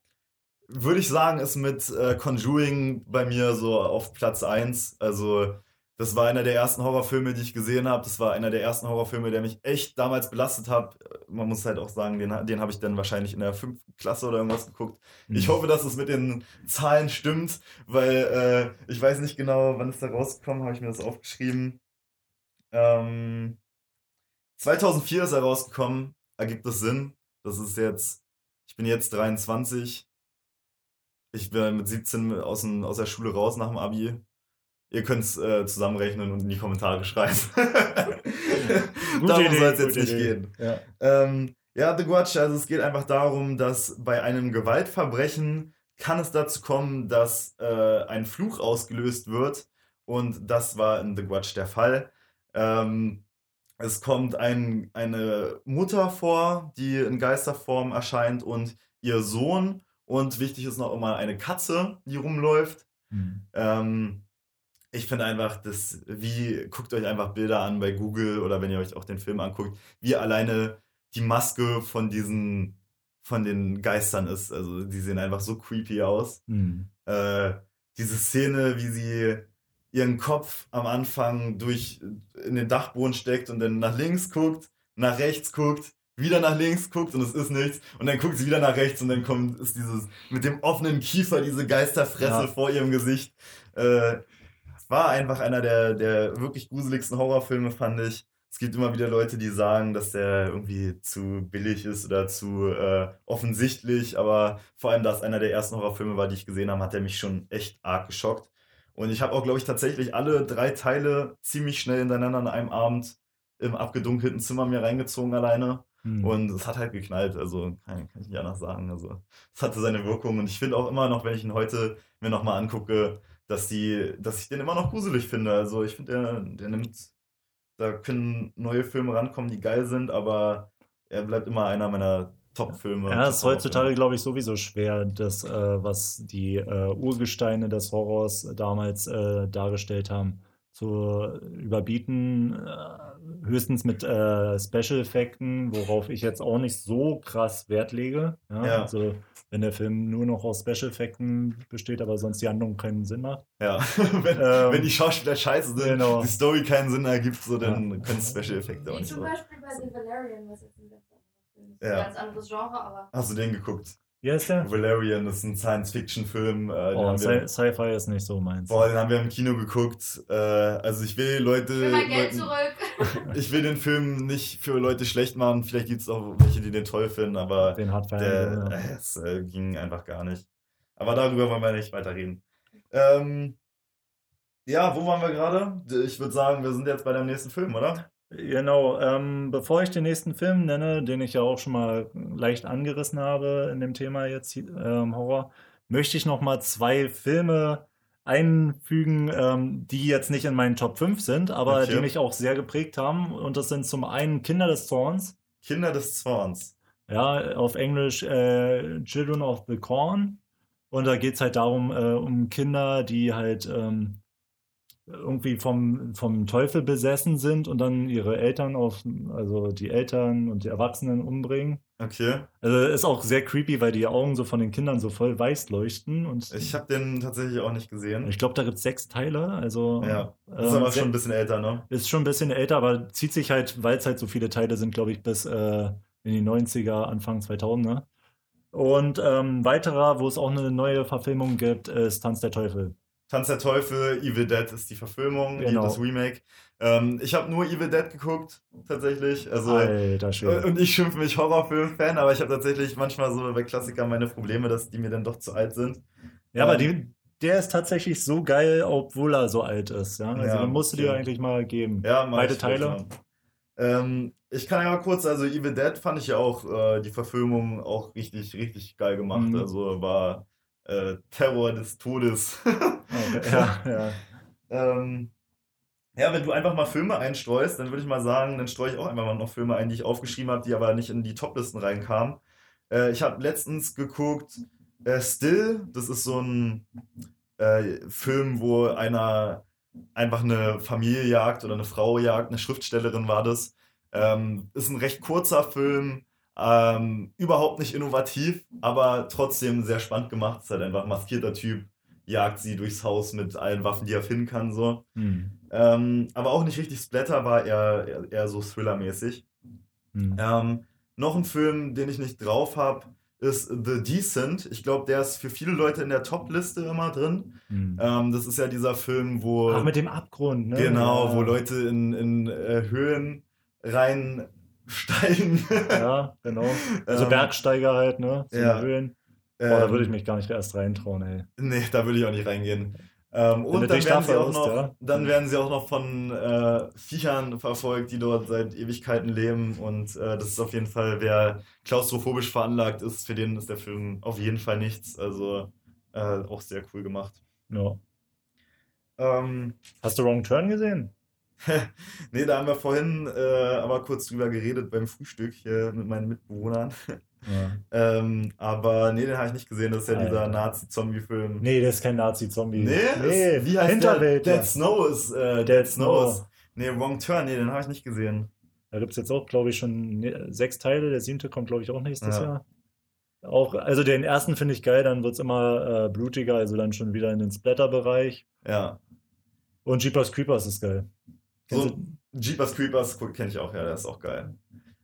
würde ich sagen, ist mit äh, Conjuring bei mir so auf Platz 1. Also, das war einer der ersten Horrorfilme, die ich gesehen habe. Das war einer der ersten Horrorfilme, der mich echt damals belastet hat. Man muss halt auch sagen, den, den habe ich dann wahrscheinlich in der fünften Klasse oder irgendwas geguckt. Mhm. Ich hoffe, dass es mit den Zahlen stimmt, weil äh, ich weiß nicht genau, wann ist da rausgekommen, habe ich mir das aufgeschrieben. Ähm, 2004 ist er rausgekommen, ergibt das Sinn. Das ist jetzt, ich bin jetzt 23 ich bin mit 17 aus, dem, aus der Schule raus nach dem Abi. Ihr könnt es äh, zusammenrechnen und in die Kommentare schreiben. [LAUGHS] darum soll es jetzt nicht Idee. gehen. Ja. Ähm, ja, The Grudge, also es geht einfach darum, dass bei einem Gewaltverbrechen kann es dazu kommen, dass äh, ein Fluch ausgelöst wird. Und das war in The Grudge der Fall. Ähm, es kommt ein, eine Mutter vor, die in Geisterform erscheint und ihr Sohn und wichtig ist noch immer eine Katze, die rumläuft. Mhm. Ähm, ich finde einfach, das, wie, guckt euch einfach Bilder an bei Google oder wenn ihr euch auch den Film anguckt, wie alleine die Maske von diesen, von den Geistern ist. Also die sehen einfach so creepy aus. Mhm. Äh, diese Szene, wie sie ihren Kopf am Anfang durch in den Dachboden steckt und dann nach links guckt, nach rechts guckt, wieder nach links guckt und es ist nichts und dann guckt sie wieder nach rechts und dann kommt ist dieses mit dem offenen Kiefer diese Geisterfresse ja. vor ihrem Gesicht. Äh, war einfach einer der, der wirklich gruseligsten Horrorfilme, fand ich. Es gibt immer wieder Leute, die sagen, dass der irgendwie zu billig ist oder zu äh, offensichtlich, aber vor allem, da es einer der ersten Horrorfilme war, die ich gesehen habe, hat er mich schon echt arg geschockt. Und ich habe auch, glaube ich, tatsächlich alle drei Teile ziemlich schnell hintereinander an einem Abend im abgedunkelten Zimmer mir reingezogen alleine. Mhm. Und es hat halt geknallt, also kann, kann, ich nicht anders sagen. Also es hatte seine Wirkung und ich finde auch immer noch, wenn ich ihn heute mir nochmal angucke, dass die, dass ich den immer noch gruselig finde. Also ich finde, der, der nimmt, da können neue Filme rankommen, die geil sind, aber er bleibt immer einer meiner Top-Filme. Ja, es ist heutzutage, glaube ich, sowieso schwer, das, äh, was die äh, Urgesteine des Horrors damals äh, dargestellt haben, zu überbieten. Höchstens mit äh, Special-Effekten, worauf ich jetzt auch nicht so krass Wert lege. Ja? Ja. Also wenn der Film nur noch aus Special-Effekten besteht, aber sonst die Handlung keinen Sinn macht. Ja, [LAUGHS] wenn, ähm, wenn die Schauspieler scheiße sind, genau. die Story keinen Sinn ergibt, so, dann ja. können Special-Effekte auch nicht. Zum Beispiel bei The Valerian, was jetzt. Ein ganz anderes Genre, aber... Hast du den geguckt? Wie heißt der? Valerian, das ist ein Science-Fiction-Film. Äh, oh, Sci-Fi ist nicht so meins. Boah, den haben wir im Kino geguckt. Äh, also ich will Leute... Ich will mein Geld Leuten, zurück. [LAUGHS] ich will den Film nicht für Leute schlecht machen. Vielleicht gibt es auch welche, die den toll finden, aber den hat der, ja. äh, es äh, ging einfach gar nicht. Aber darüber wollen wir nicht weiter reden. Ähm, ja, wo waren wir gerade? Ich würde sagen, wir sind jetzt bei dem nächsten Film, oder? Genau, ähm, bevor ich den nächsten Film nenne, den ich ja auch schon mal leicht angerissen habe in dem Thema jetzt ähm, Horror, möchte ich noch mal zwei Filme einfügen, ähm, die jetzt nicht in meinen Top 5 sind, aber okay. die mich auch sehr geprägt haben. Und das sind zum einen Kinder des Zorns. Kinder des Zorns. Ja, auf Englisch äh, Children of the Corn. Und da geht es halt darum, äh, um Kinder, die halt ähm, irgendwie vom, vom Teufel besessen sind und dann ihre Eltern auf, also die Eltern und die Erwachsenen umbringen. Okay. Also ist auch sehr creepy, weil die Augen so von den Kindern so voll weiß leuchten. Und ich habe den tatsächlich auch nicht gesehen. Ich glaube, da gibt es sechs Teile. Also, ja, ist ähm, aber schon ein bisschen älter, ne? Ist schon ein bisschen älter, aber zieht sich halt, weil es halt so viele Teile sind, glaube ich, bis äh, in die 90er, Anfang 2000, ne? Und ähm, weiterer, wo es auch eine neue Verfilmung gibt, ist Tanz der Teufel. Tanz der Teufel, Evil Dead ist die Verfilmung, genau. das Remake. Ähm, ich habe nur Evil Dead geguckt, tatsächlich. Also, Alter Schwede. Und ich schimpfe mich Horrorfilm-Fan, aber ich habe tatsächlich manchmal so bei Klassikern meine Probleme, dass die mir dann doch zu alt sind. Ja, ähm, aber die, der ist tatsächlich so geil, obwohl er so alt ist. Ja? Also ja, den musst du dir eigentlich mal geben. Ja, Beide Teile. Ähm, ich kann ja mal kurz, also Evil Dead fand ich ja auch äh, die Verfilmung auch richtig, richtig geil gemacht. Mhm. Also war äh, Terror des Todes. [LAUGHS] okay. Ja, [LAUGHS] ja. ähm, ja, wenn du einfach mal Filme einstreust, dann würde ich mal sagen, dann streue ich auch einfach mal noch Filme ein, die ich aufgeschrieben habe, die aber nicht in die Toplisten reinkamen. Äh, ich habe letztens geguckt, äh, Still, das ist so ein äh, Film, wo einer einfach eine Familie jagt oder eine Frau jagt, eine Schriftstellerin war das. Ähm, ist ein recht kurzer Film, ähm, überhaupt nicht innovativ, aber trotzdem sehr spannend gemacht. Ist halt einfach ein maskierter Typ, jagt sie durchs Haus mit allen Waffen, die er finden kann. So. Hm. Ähm, aber auch nicht richtig Splatter, war eher, eher, eher so Thriller-mäßig. Hm. Ähm, noch ein Film, den ich nicht drauf habe, ist The Decent. Ich glaube, der ist für viele Leute in der Top-Liste immer drin. Mhm. Ähm, das ist ja dieser Film, wo. Ach, mit dem Abgrund, ne? Genau, ja. wo Leute in, in äh, Höhen reinsteigen. ja, [LAUGHS] genau. Also ähm, Bergsteiger halt, ne? Zu ja. Höhen. Boah, da würde ich ähm, mich gar nicht erst reintrauen, ey. Nee, da würde ich auch nicht reingehen. Ähm, und dann werden, sie auch noch, ja. dann werden sie auch noch von äh, Viechern verfolgt, die dort seit Ewigkeiten leben. Und äh, das ist auf jeden Fall, wer klaustrophobisch veranlagt ist, für den ist der Film auf jeden Fall nichts. Also äh, auch sehr cool gemacht. Ja. Ähm, Hast du Wrong Turn gesehen? [LAUGHS] nee, da haben wir vorhin äh, aber kurz drüber geredet beim Frühstück hier mit meinen Mitbewohnern. Ja. Ähm, aber nee, den habe ich nicht gesehen. Das ist ja Alter. dieser Nazi-Zombie-Film. Nee, das ist kein Nazi-Zombie. Nee? nee ist, wie heißt Hinterwelt, der? Dead Snow ist äh, Dead, Snow. Snow. Nee, Wrong Turn, nee, den habe ich nicht gesehen. Da gibt es jetzt auch, glaube ich, schon ne, sechs Teile. Der siebte kommt, glaube ich, auch nächstes ja. Jahr. Auch, also den ersten finde ich geil, dann wird es immer äh, blutiger, also dann schon wieder in den Splatter-Bereich. Ja. Und Jeepers Creepers ist geil. So, Jeepers Creepers kenne ich auch, ja, der ist auch geil.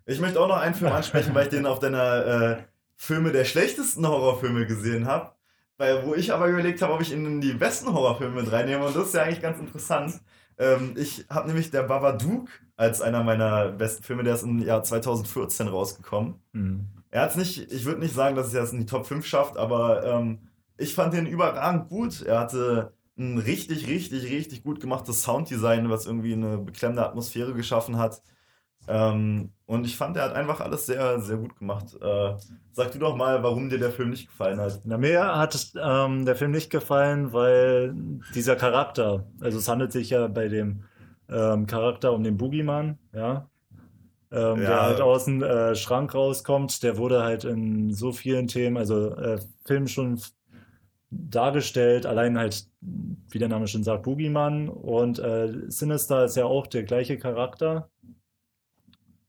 Ich möchte auch noch einen Film ansprechen, weil ich den auf deiner äh, Filme der schlechtesten Horrorfilme gesehen habe. Weil, wo ich aber überlegt habe, ob ich ihn in die besten Horrorfilme mit reinnehme. Und das ist ja eigentlich ganz interessant. Ähm, ich habe nämlich der Babadook als einer meiner besten Filme, der ist im Jahr 2014 rausgekommen. Mhm. Er hat nicht, ich würde nicht sagen, dass es jetzt in die Top 5 schafft, aber ähm, ich fand den überragend gut. Er hatte ein richtig, richtig, richtig gut gemachtes Sounddesign, was irgendwie eine beklemmende Atmosphäre geschaffen hat. Ähm, und ich fand, er hat einfach alles sehr, sehr gut gemacht. Äh, sag du doch mal, warum dir der Film nicht gefallen hat. Na, mir hat ähm, der Film nicht gefallen, weil dieser Charakter, also es handelt sich ja bei dem ähm, Charakter um den Boogeyman, ja, ähm, ja. der halt aus dem äh, Schrank rauskommt, der wurde halt in so vielen Themen, also äh, Filmen schon dargestellt, allein halt, wie der Name schon sagt, Boogeyman und äh, Sinister ist ja auch der gleiche Charakter.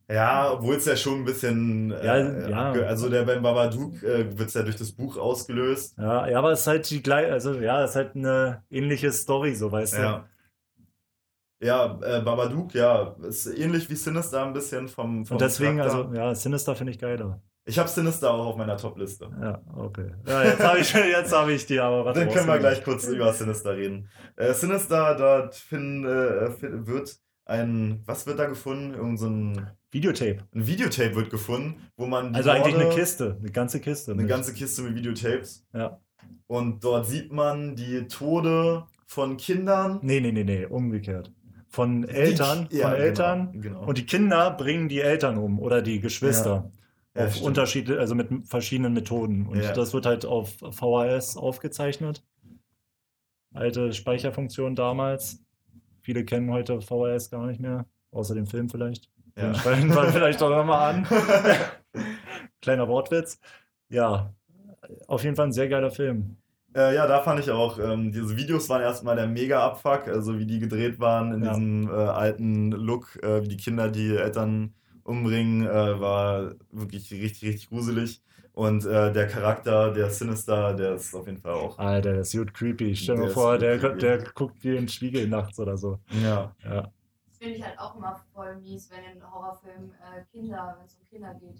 Ja, obwohl es ja schon ein bisschen. Ja, äh, ja. Also der beim Babadook äh, wird es ja durch das Buch ausgelöst. Ja, ja, aber es ist halt die gleiche, also ja, es ist halt eine ähnliche Story, so weißt ja. du. Ja, äh, Babadook, ja, ist ähnlich wie Sinister ein bisschen vom. vom Und deswegen, Charakter. also, ja, Sinister finde ich geiler. Ich habe Sinister auch auf meiner Top-Liste. Ja, okay. Ja, jetzt habe ich, [LAUGHS] hab ich die aber. Dann können wir gleich kurz über Sinister reden. Äh, Sinister, dort find, äh, wird ein, was wird da gefunden? Irgend so ein Videotape. Ein Videotape wird gefunden, wo man. also Morde, eigentlich eine Kiste, eine ganze Kiste. Eine mit. ganze Kiste mit Videotapes. Ja. Und dort sieht man die Tode von Kindern. Nee, nee, nee, nee, umgekehrt. Von Eltern, die, ja, von Eltern. Genau, genau. Und die Kinder bringen die Eltern um oder die Geschwister. Ja. auf ja, Unterschiede, also mit verschiedenen Methoden. Und das wird halt auf VHS aufgezeichnet. Alte Speicherfunktion damals. Viele kennen heute VHS gar nicht mehr, außer dem Film vielleicht. Ja. Sprechen wir [LAUGHS] vielleicht doch nochmal an. [LAUGHS] Kleiner Wortwitz. Ja, auf jeden Fall ein sehr geiler Film. Äh, ja, da fand ich auch, ähm, diese Videos waren erstmal der Mega-Abfuck, also wie die gedreht waren in ja. diesem äh, alten Look, äh, wie die Kinder die Eltern umbringen, äh, war wirklich richtig, richtig gruselig. Und äh, der Charakter, der Sinister, der ist auf jeden Fall auch. Alter, der ist gut creepy. Stell dir vor, der, der guckt wie in den Spiegel nachts oder so. Ja. ja. Das finde ich halt auch immer voll mies, wenn in Horrorfilmen äh, Kinder, wenn es um Kinder geht.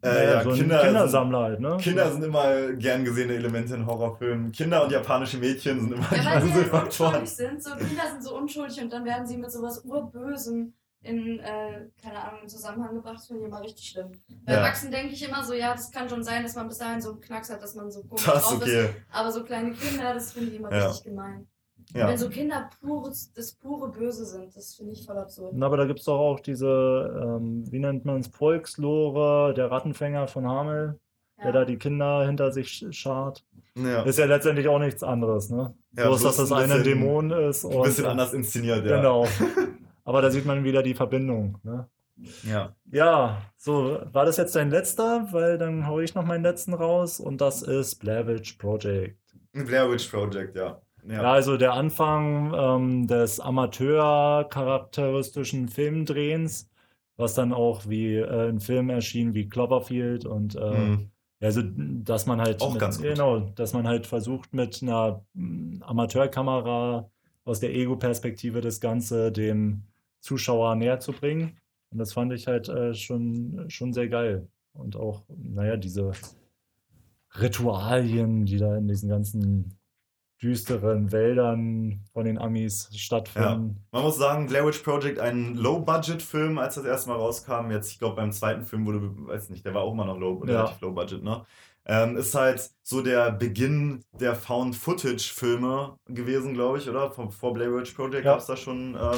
Äh, naja, ja, so Kinder Kindersammler halt, ne? Kinder sind immer gern gesehene Elemente in Horrorfilmen. Kinder und japanische Mädchen sind immer ja, weil sie halt unschuldig sind. So, Kinder sind so unschuldig und dann werden sie mit sowas Urbösem in, äh, keine Ahnung, in Zusammenhang gebracht. Das finde ich immer richtig schlimm. Bei ja. Erwachsenen denke ich immer so, ja, das kann schon sein, dass man bis dahin so einen Knacks hat, dass man so komisch das, drauf okay. ist. Aber so kleine Kinder, das finde ich immer ja. richtig gemein. Ja. Wenn so Kinder pures, das pure Böse sind, das finde ich voll absurd. Na, aber da gibt es doch auch diese, ähm, wie nennt man es, Volkslore, der Rattenfänger von Hamel, ja. der da die Kinder hinter sich schart. Ja. Ist ja letztendlich auch nichts anderes, ne? Ja, so ist, dass das ein eine Dämon ist. Ein bisschen anders inszeniert, ja. Genau. [LAUGHS] Aber da sieht man wieder die Verbindung, ne? Ja. Ja, so, war das jetzt dein letzter? Weil dann haue ich noch meinen letzten raus und das ist Blair Witch Project. Blair Witch Project, ja. Ja. ja, also der Anfang ähm, des Amateur-charakteristischen Filmdrehens, was dann auch wie äh, ein Film erschien wie Cloverfield und äh, mhm. also dass man halt auch mit, ganz gut. genau, dass man halt versucht mit einer mm, Amateurkamera aus der Ego-Perspektive das Ganze dem Zuschauer näher zu bringen. Und das fand ich halt äh, schon, schon sehr geil. Und auch, naja, diese Ritualien, die da in diesen ganzen düsteren Wäldern von den Amis stattfinden. Ja. Man muss sagen, Blair Witch Project ein Low-Budget-Film, als das erste Mal rauskam. Jetzt, ich glaube, beim zweiten Film wurde, weiß nicht, der war auch immer noch low, ja. relativ Low-Budget, ne? Ähm, ist halt so der Beginn der Found-Footage-Filme gewesen, glaube ich, oder? Vor, vor Blair Witch Project ja. gab es da schon äh,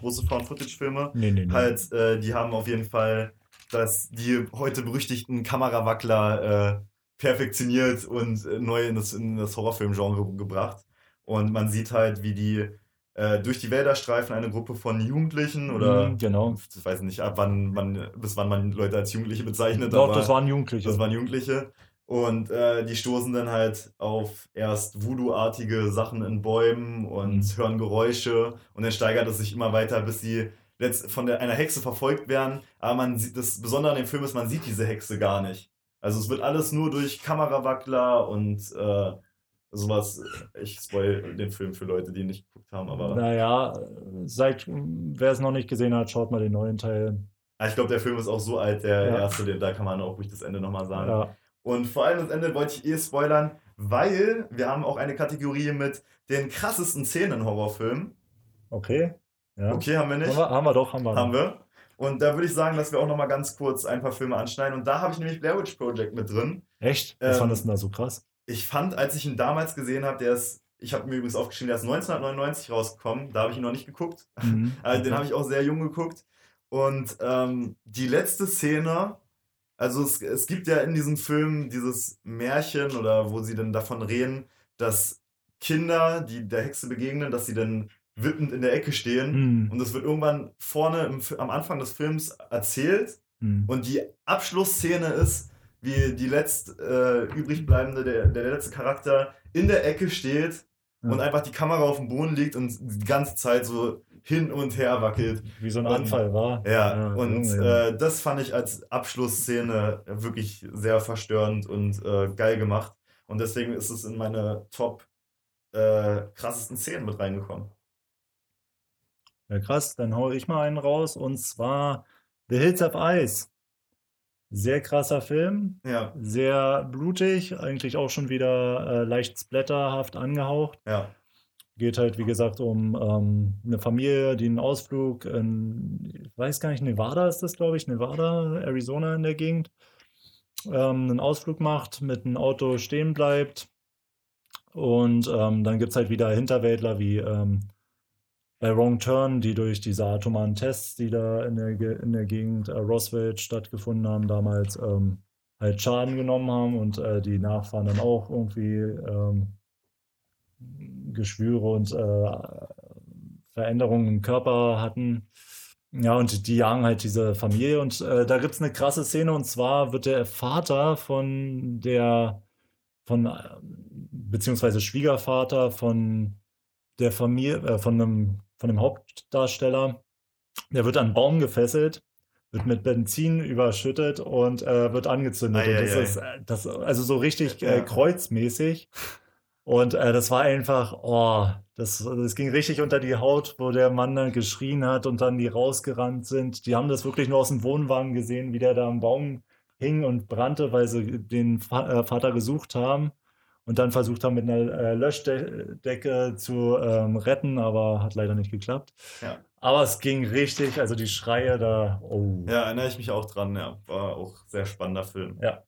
große Found-Footage-Filme. Nee, nee, nee. Halt, äh, die haben auf jeden Fall dass die heute berüchtigten Kamerawackler äh, perfektioniert und äh, neu in das, in das Horrorfilm-Genre gebracht. Und man sieht halt, wie die äh, durch die Wälder streifen, eine Gruppe von Jugendlichen oder mhm, genau. ich weiß nicht, ab wann man, bis wann man Leute als Jugendliche bezeichnet. Doch, das waren Jugendliche. Das waren Jugendliche. Und äh, die stoßen dann halt auf erst Voodoo-artige Sachen in Bäumen und mhm. hören Geräusche und dann steigert es sich immer weiter, bis sie von der, einer Hexe verfolgt werden. Aber man sieht, das Besondere an dem Film ist, man sieht diese Hexe gar nicht. Also es wird alles nur durch Kamerawackler und äh, sowas. Ich spoil den Film für Leute, die ihn nicht geguckt haben, aber. Naja, seit wer es noch nicht gesehen hat, schaut mal den neuen Teil. Ich glaube, der Film ist auch so alt, der ja. erste, da kann man auch ruhig das Ende nochmal sagen. Ja. Und vor allem das Ende wollte ich eh spoilern, weil wir haben auch eine Kategorie mit den krassesten Szenen in Horrorfilmen. Okay. Ja. Okay, haben wir nicht? Haben wir, haben wir doch, haben wir. Haben wir. Und da würde ich sagen, dass wir auch noch mal ganz kurz ein paar Filme anschneiden. Und da habe ich nämlich Blair Witch Project mit drin. Echt? Was ähm, fandest du da so krass? Ich fand, als ich ihn damals gesehen habe, der ist, ich habe mir übrigens aufgeschrieben, der ist 1999 rausgekommen. Da habe ich ihn noch nicht geguckt. Mhm. [LAUGHS] Also den habe ich auch sehr jung geguckt. Und ähm, die letzte Szene, also es, es gibt ja in diesem Film dieses Märchen oder wo sie dann davon reden, dass Kinder, die der Hexe begegnen, dass sie dann wippend in der Ecke stehen. Mhm. Und das wird irgendwann vorne im, am Anfang des Films erzählt. Mhm. Und die Abschlussszene ist, wie die letzt äh, übrig bleibende, der, der letzte Charakter in der Ecke steht ja. und einfach die Kamera auf dem Boden liegt und die ganze Zeit so hin und her wackelt. Wie so ein und, Anfall war. Ja, ja und. Äh, das fand ich als Abschlussszene wirklich sehr verstörend und äh, geil gemacht. Und deswegen ist es in meine top äh, krassesten Szenen mit reingekommen. Ja, krass, dann hau ich mal einen raus und zwar The Hills of Ice. Sehr krasser Film, ja. sehr blutig, eigentlich auch schon wieder äh, leicht splatterhaft angehaucht. Ja. Geht halt, wie gesagt, um ähm, eine Familie, die einen Ausflug in, ich weiß gar nicht, Nevada ist das, glaube ich, Nevada, Arizona in der Gegend, ähm, einen Ausflug macht, mit einem Auto stehen bleibt. Und ähm, dann gibt es halt wieder Hinterwäldler wie ähm, bei Wrong Turn, die durch diese atomaren Tests, die da in der, in der Gegend äh, Roswell stattgefunden haben, damals ähm, halt Schaden genommen haben und äh, die Nachfahren dann auch irgendwie ähm, Geschwüre und äh, Veränderungen im Körper hatten. Ja, und die jagen halt diese Familie. Und äh, da gibt es eine krasse Szene, und zwar wird der Vater von der, von, äh, beziehungsweise Schwiegervater von der Familie, äh, von einem von dem Hauptdarsteller. Der wird an einen Baum gefesselt, wird mit Benzin überschüttet und äh, wird angezündet. Ei, und das ei, ist äh, das, also so richtig äh, kreuzmäßig. Und äh, das war einfach, oh, das, das ging richtig unter die Haut, wo der Mann dann geschrien hat und dann die rausgerannt sind. Die haben das wirklich nur aus dem Wohnwagen gesehen, wie der da am Baum hing und brannte, weil sie den äh, Vater gesucht haben und dann versucht haben, mit einer äh, Löschdecke zu ähm, retten, aber hat leider nicht geklappt. Ja. Aber es ging richtig, also die Schreie da. Oh. Ja, erinnere ich mich auch dran, ja. War auch ein sehr spannender Film. Ja.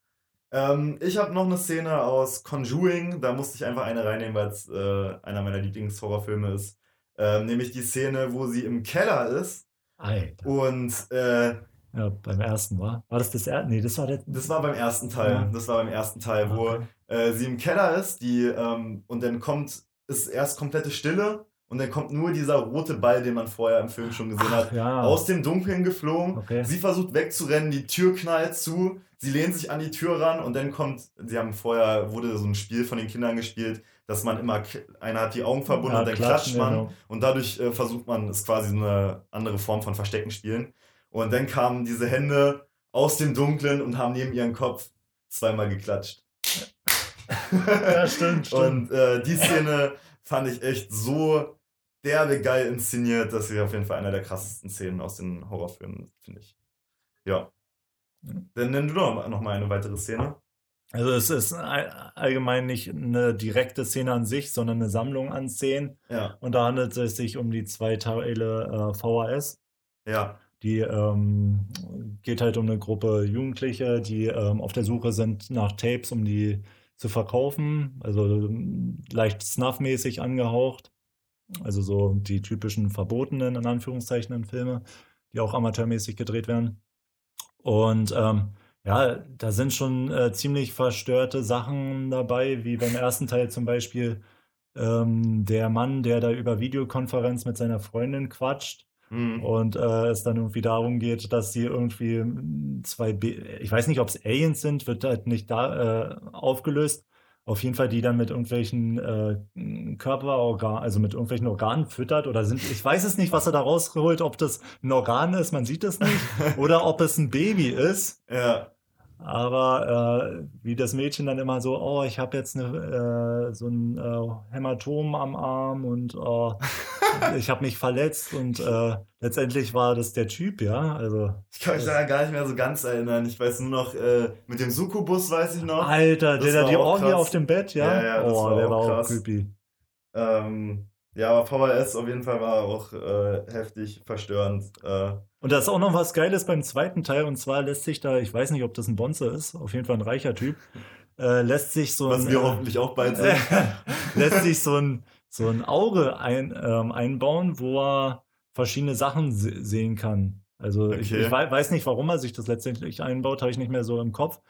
Ähm, ich habe noch eine Szene aus Conjuring, da musste ich einfach eine reinnehmen, weil es äh, einer meiner Lieblingshorrorfilme ist. Ähm, nämlich die Szene, wo sie im Keller ist. Alter. Und äh, ja, beim ersten war. War das das erste? Nee, das war der. Das war beim ersten Teil. Ja. Das war beim ersten Teil, wo okay. äh, sie im Keller ist, die, ähm, und dann kommt, ist erst komplette Stille und dann kommt nur dieser rote Ball, den man vorher im Film schon gesehen Ach, hat, ja. aus dem Dunkeln geflogen. Okay. Sie versucht wegzurennen, die Tür knallt zu, sie lehnt sich an die Tür ran und dann kommt, sie haben vorher, wurde so ein Spiel von den Kindern gespielt, dass man immer, einer hat die Augen verbunden ja, und dann klatscht man genau. und dadurch äh, versucht man, ist quasi eine andere Form von Verstecken spielen. Und dann kamen diese Hände aus dem Dunklen und haben neben ihren Kopf zweimal geklatscht. ja, stimmt, [LAUGHS] stimmt. Und äh, die Szene fand ich echt so derbe geil inszeniert, dass sie auf jeden Fall einer der krassesten Szenen aus den Horrorfilmen, finde ich. Ja. Dann nenn du doch noch mal eine weitere Szene. Also es ist allgemein nicht eine direkte Szene an sich, sondern eine Sammlung an Szenen. Ja. Und da handelt es sich um die zwei Teile äh, VHS. Ja. Die ähm, geht halt um eine Gruppe Jugendliche, die ähm, auf der Suche sind nach Tapes, um die zu verkaufen. Also ähm, leicht snuff-mäßig angehaucht. Also so die typischen verbotenen, in Anführungszeichen, Filme, die auch amateurmäßig gedreht werden. Und ähm, ja, da sind schon äh, ziemlich verstörte Sachen dabei, wie beim ersten Teil zum Beispiel ähm, der Mann, der da über Videokonferenz mit seiner Freundin quatscht Mhm. Und äh, es dann irgendwie darum geht, dass sie irgendwie zwei, B ich weiß nicht, ob es Aliens sind, wird halt nicht da äh, aufgelöst. Auf jeden Fall, die dann mit irgendwelchen äh, Körperorganen, also mit irgendwelchen Organen füttert oder sind, ich weiß es nicht, was er da rausholt, ob das ein Organ ist, man sieht es nicht, [LAUGHS] oder ob es ein Baby ist. Ja. Aber äh, wie das Mädchen dann immer so, oh, ich habe jetzt eine, äh, so ein äh, Hämatom am Arm und oh, [LAUGHS] ich habe mich verletzt und äh, letztendlich war das der Typ, ja. Also, ich kann mich daran gar nicht mehr so ganz erinnern. Ich weiß nur noch, äh, mit dem Sukubus weiß ich noch. Alter, der da die Orgie auf dem Bett, ja? Ja, ja, oh, war der war krass. auch creepy. Ähm, ja, aber VHS auf jeden Fall war auch äh, heftig verstörend. Äh. Und da ist auch noch was Geiles beim zweiten Teil. Und zwar lässt sich da, ich weiß nicht, ob das ein Bonze ist, auf jeden Fall ein reicher Typ, äh, lässt sich so Was ein, wir äh, hoffentlich auch bald [LAUGHS] sind. lässt sich so ein, so ein Auge ein, ähm, einbauen, wo er verschiedene Sachen se sehen kann. Also okay. ich, ich, weiß nicht, warum er sich das letztendlich einbaut, habe ich nicht mehr so im Kopf.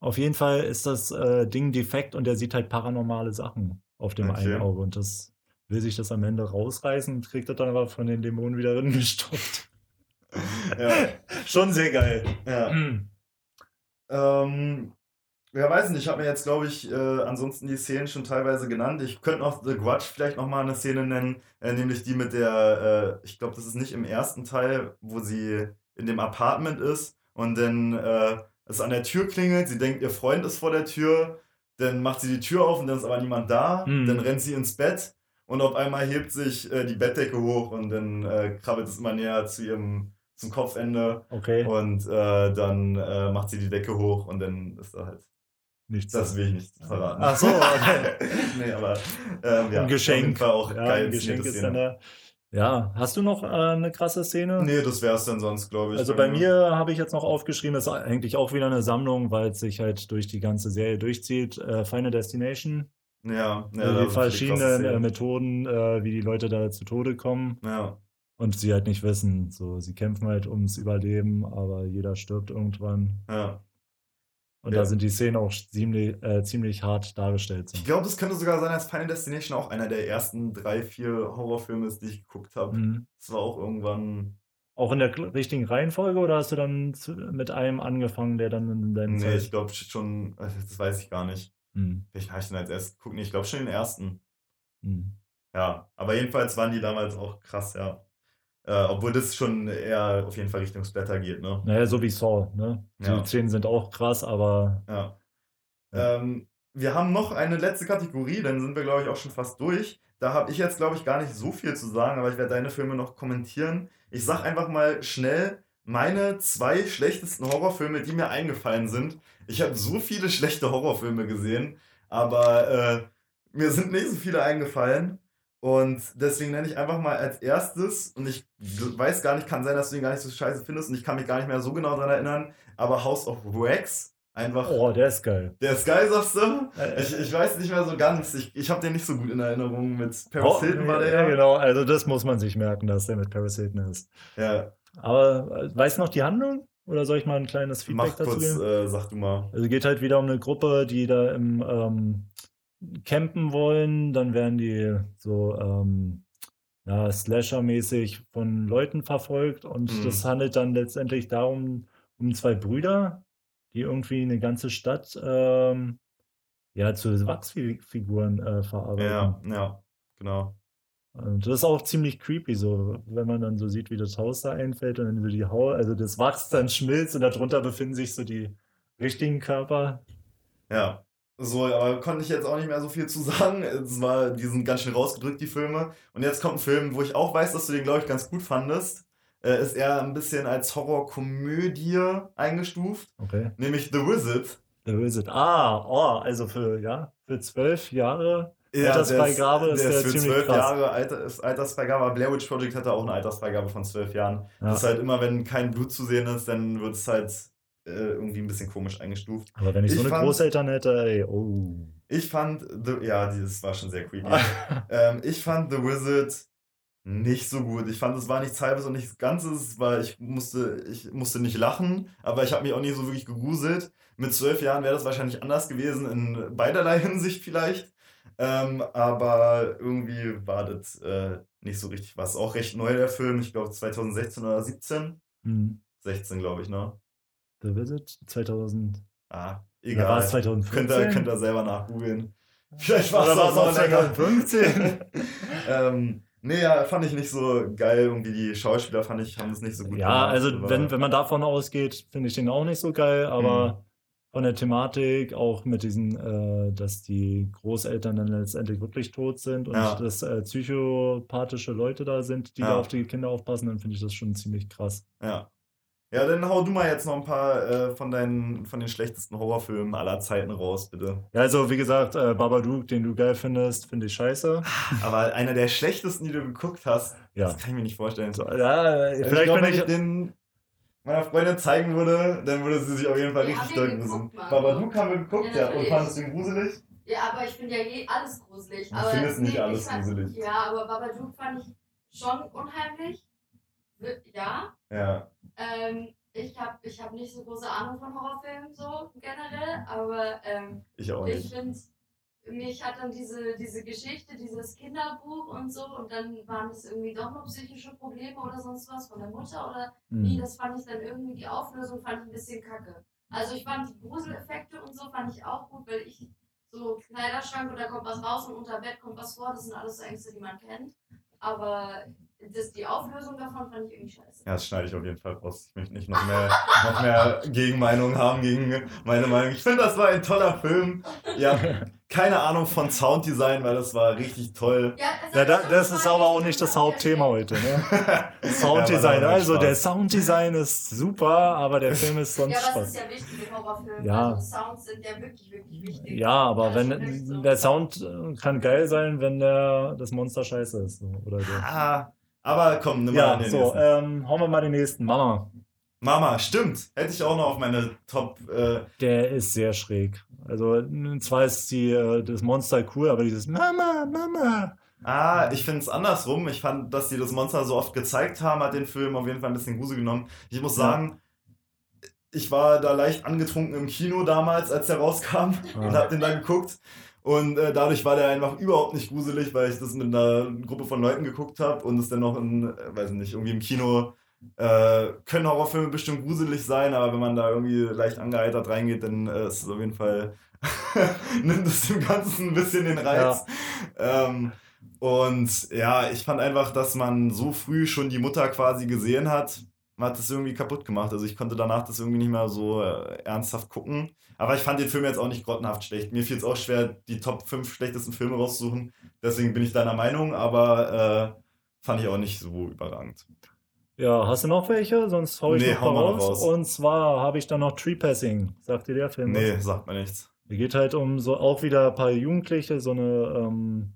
Auf jeden Fall ist das äh, Ding defekt und er sieht halt paranormale Sachen auf dem okay. einen Auge. Und das will sich das am Ende rausreißen und kriegt das dann aber von den Dämonen wieder drin gestopft. [LAUGHS] ja. Schon sehr geil. Ja. Mhm. Ähm, ja, weiß nicht, ich habe mir jetzt, glaube ich, äh, ansonsten die Szenen schon teilweise genannt. Ich könnte noch The Grudge vielleicht nochmal eine Szene nennen, äh, nämlich die mit der, äh, ich glaube, das ist nicht im ersten Teil, wo sie in dem Apartment ist und dann äh, es an der Tür klingelt, sie denkt, ihr Freund ist vor der Tür, dann macht sie die Tür auf und dann ist aber niemand da, mhm. dann rennt sie ins Bett und auf einmal hebt sich äh, die Bettdecke hoch und dann äh, krabbelt es immer näher zu ihrem zum Kopfende. Okay. Und äh, dann äh, macht sie die Decke hoch und dann ist da halt. Nichts. Das will ich nicht verraten. Ach so, okay. [LAUGHS] nee, aber ähm, ja, ein Geschenk. War auch ja, geil ein Geschenk ist dann da. Ja, hast du noch äh, eine krasse Szene? Nee, das wäre es dann sonst, glaube ich. Also bei mir habe ich jetzt noch aufgeschrieben, das ist eigentlich auch wieder eine Sammlung, weil es sich halt durch die ganze Serie durchzieht. Äh, Final Destination. Ja, ja also die verschiedenen äh, Methoden, äh, wie die Leute da zu Tode kommen. Ja. Und sie halt nicht wissen. So, sie kämpfen halt ums Überleben, aber jeder stirbt irgendwann. Ja. Und ja. da sind die Szenen auch ziemlich, äh, ziemlich hart dargestellt. Ich glaube, das könnte sogar sein, dass Final Destination auch einer der ersten drei, vier Horrorfilme ist, die ich geguckt habe. Mhm. Das war auch irgendwann. Auch in der richtigen Reihenfolge oder hast du dann mit einem angefangen, der dann in deinem Nee, Zeit... ich glaube schon, äh, das weiß ich gar nicht. Hm. Welchen habe ich denn als erstes geguckt? Nee, ich glaube schon den ersten. Hm. Ja, aber jedenfalls waren die damals auch krass, ja. Äh, obwohl das schon eher auf jeden Fall Richtung Splatter geht, ne? Naja, so wie Saw, ne? Die ja. Szenen sind auch krass, aber. Ja. ja. Ähm, wir haben noch eine letzte Kategorie, dann sind wir, glaube ich, auch schon fast durch. Da habe ich jetzt, glaube ich, gar nicht so viel zu sagen, aber ich werde deine Filme noch kommentieren. Ich sag einfach mal schnell meine zwei schlechtesten Horrorfilme, die mir eingefallen sind. Ich habe so viele schlechte Horrorfilme gesehen, aber äh, mir sind nicht so viele eingefallen. Und deswegen nenne ich einfach mal als erstes, und ich weiß gar nicht, kann sein, dass du ihn gar nicht so scheiße findest und ich kann mich gar nicht mehr so genau daran erinnern, aber House of Wax einfach. Oh, der ist geil. Der ist geil, sagst du? Äh, ich, ich weiß nicht mehr so ganz. Ich, ich habe den nicht so gut in Erinnerung. Mit Paris oh, Hilton war der. Ja, genau. Also, das muss man sich merken, dass der mit Paris Hilton ist. Ja. Aber äh, weißt du noch die Handlung? Oder soll ich mal ein kleines Feedback Mach dazu kurz, geben? Äh, sag du mal. Also geht halt wieder um eine Gruppe, die da im ähm, campen wollen, dann werden die so ähm, ja, Slasher-mäßig von Leuten verfolgt und mhm. das handelt dann letztendlich darum, um zwei Brüder, die irgendwie eine ganze Stadt ähm, ja, zu Wachsfiguren äh, verarbeiten. Ja, ja, genau. Und das ist auch ziemlich creepy, so, wenn man dann so sieht, wie das Haus da einfällt und dann so die Haut, also das Wachs dann schmilzt und darunter befinden sich so die richtigen Körper. Ja. So, aber konnte ich jetzt auch nicht mehr so viel zu sagen. Es war, die sind ganz schön rausgedrückt, die Filme. Und jetzt kommt ein Film, wo ich auch weiß, dass du den, glaube ich, ganz gut fandest. Äh, ist eher ein bisschen als Horrorkomödie eingestuft. Okay. Nämlich The Wizard. The Wizard. Ah, oh, also für, ja, für zwölf Jahre ja, Altersfreigabe ist, ist, der ist für zwölf Jahre Alter, ist Altersfreigabe. Aber Blair Witch Project hatte auch eine Altersfreigabe von zwölf Jahren. Ja. Das ist halt immer, wenn kein Blut zu sehen ist, dann wird es halt äh, irgendwie ein bisschen komisch eingestuft. Aber wenn ich, ich so eine fand, Großeltern hätte, ey, oh. Ich fand, The, ja, das war schon sehr creepy. [LAUGHS] ähm, ich fand The Wizard nicht so gut. Ich fand, es war nichts halbes und nichts Ganzes, weil ich musste, ich musste nicht lachen, aber ich habe mich auch nicht so wirklich gegruselt. Mit zwölf Jahren wäre das wahrscheinlich anders gewesen, in beiderlei Hinsicht vielleicht. Ähm, aber irgendwie war das äh, nicht so richtig was. Auch recht neu der Film, ich glaube 2016 oder 17. Mhm. 16, glaube ich, ne? The Visit 2000. Ah, egal. War es 2015? Könnt ihr, könnt ihr selber nachgoogeln. Vielleicht war es auch 2015. [LAUGHS] ähm, nee, ja, fand ich nicht so geil. Irgendwie die Schauspieler fand ich, haben es nicht so gut ja, gemacht. Ja, also wenn, wenn man davon ausgeht, finde ich den auch nicht so geil, aber hm. Von der Thematik, auch mit diesen, äh, dass die Großeltern dann letztendlich wirklich tot sind und ja. dass äh, psychopathische Leute da sind, die ja. da auf die Kinder aufpassen, dann finde ich das schon ziemlich krass. Ja. Ja, dann hau du mal jetzt noch ein paar äh, von deinen von den schlechtesten Horrorfilmen aller Zeiten raus, bitte. Ja, also wie gesagt, äh, Babadook, den du geil findest, finde ich scheiße. Aber einer der schlechtesten, die du geguckt hast, ja. das kann ich mir nicht vorstellen. So, ja, also vielleicht ich glaub, wenn ich den meiner Freundin zeigen würde, dann würde sie sich auf jeden Fall ja, richtig müssen. Babadook haben wir geguckt, ja, ja und fandest du ihn gruselig? Ja, aber ich finde ja je alles gruselig. Du aber findest nicht alles fand, gruselig. Ja, aber Babadook fand ich schon unheimlich. Ja. Ja. Ähm, ich habe ich hab nicht so große Ahnung von Horrorfilmen so generell, aber ähm, ich, ich finde, mich hat dann diese, diese Geschichte, dieses Kinderbuch und so und dann waren es irgendwie doch noch psychische Probleme oder sonst was von der Mutter oder mhm. wie, das fand ich dann irgendwie, die Auflösung fand ich ein bisschen kacke. Also ich fand die Gruseleffekte und so fand ich auch gut, weil ich so Kleiderschrank oder kommt was raus und unter Bett kommt was vor, das sind alles so Ängste, die man kennt. Aber das, die Auflösung davon fand ich irgendwie scheiße. Ja, das schneide ich auf jeden Fall raus. Ich möchte nicht noch mehr, noch mehr Gegenmeinungen haben gegen meine Meinung. Ich finde, das war ein toller Film. Ja, [LAUGHS] keine Ahnung von Sounddesign, weil das war richtig toll. Ja, das, ja, das ist aber auch nicht das Hauptthema heute. Ne? [LAUGHS] Sounddesign, ja, also der Sounddesign ist super, aber der Film ist sonst. Ja, das ist ja wichtig im Horrorfilm. Ja. Also Sounds sind ja wirklich, wirklich wichtig. Ja, aber wenn so. der Sound kann geil sein, wenn der das Monster scheiße ist. Oder so. Ah. Aber komm, nimm ja, mal den so, ähm, hauen wir mal den nächsten. Mama. Mama, stimmt. Hätte ich auch noch auf meine Top. Äh Der ist sehr schräg. Also, zwar ist die, äh, das Monster cool, aber dieses Mama, Mama. Ah, ich finde es andersrum. Ich fand, dass sie das Monster so oft gezeigt haben, hat den Film auf jeden Fall ein bisschen Grusel genommen. Ich muss sagen, ich war da leicht angetrunken im Kino damals, als er rauskam [LAUGHS] ah. und hab den da geguckt. Und äh, dadurch war der einfach überhaupt nicht gruselig, weil ich das mit einer Gruppe von Leuten geguckt habe und es dann noch in, äh, weiß nicht, irgendwie im Kino äh, können Horrorfilme bestimmt gruselig sein, aber wenn man da irgendwie leicht angeheitert reingeht, dann äh, ist es auf jeden Fall, [LAUGHS] nimmt es dem Ganzen ein bisschen den Reiz. Ja. Ähm, und ja, ich fand einfach, dass man so früh schon die Mutter quasi gesehen hat, man hat das irgendwie kaputt gemacht. Also ich konnte danach das irgendwie nicht mehr so äh, ernsthaft gucken. Aber ich fand den Film jetzt auch nicht grottenhaft schlecht. Mir fiel es auch schwer, die Top 5 schlechtesten Filme rauszusuchen. Deswegen bin ich deiner Meinung, aber äh, fand ich auch nicht so überragend. Ja, hast du noch welche? Sonst hau ich nee, noch hau mal raus. raus. Und zwar habe ich dann noch Tree Passing. Sagt dir der Film? Nee, was? sagt mir nichts. Es geht halt um so auch wieder ein paar Jugendliche, so eine, ähm,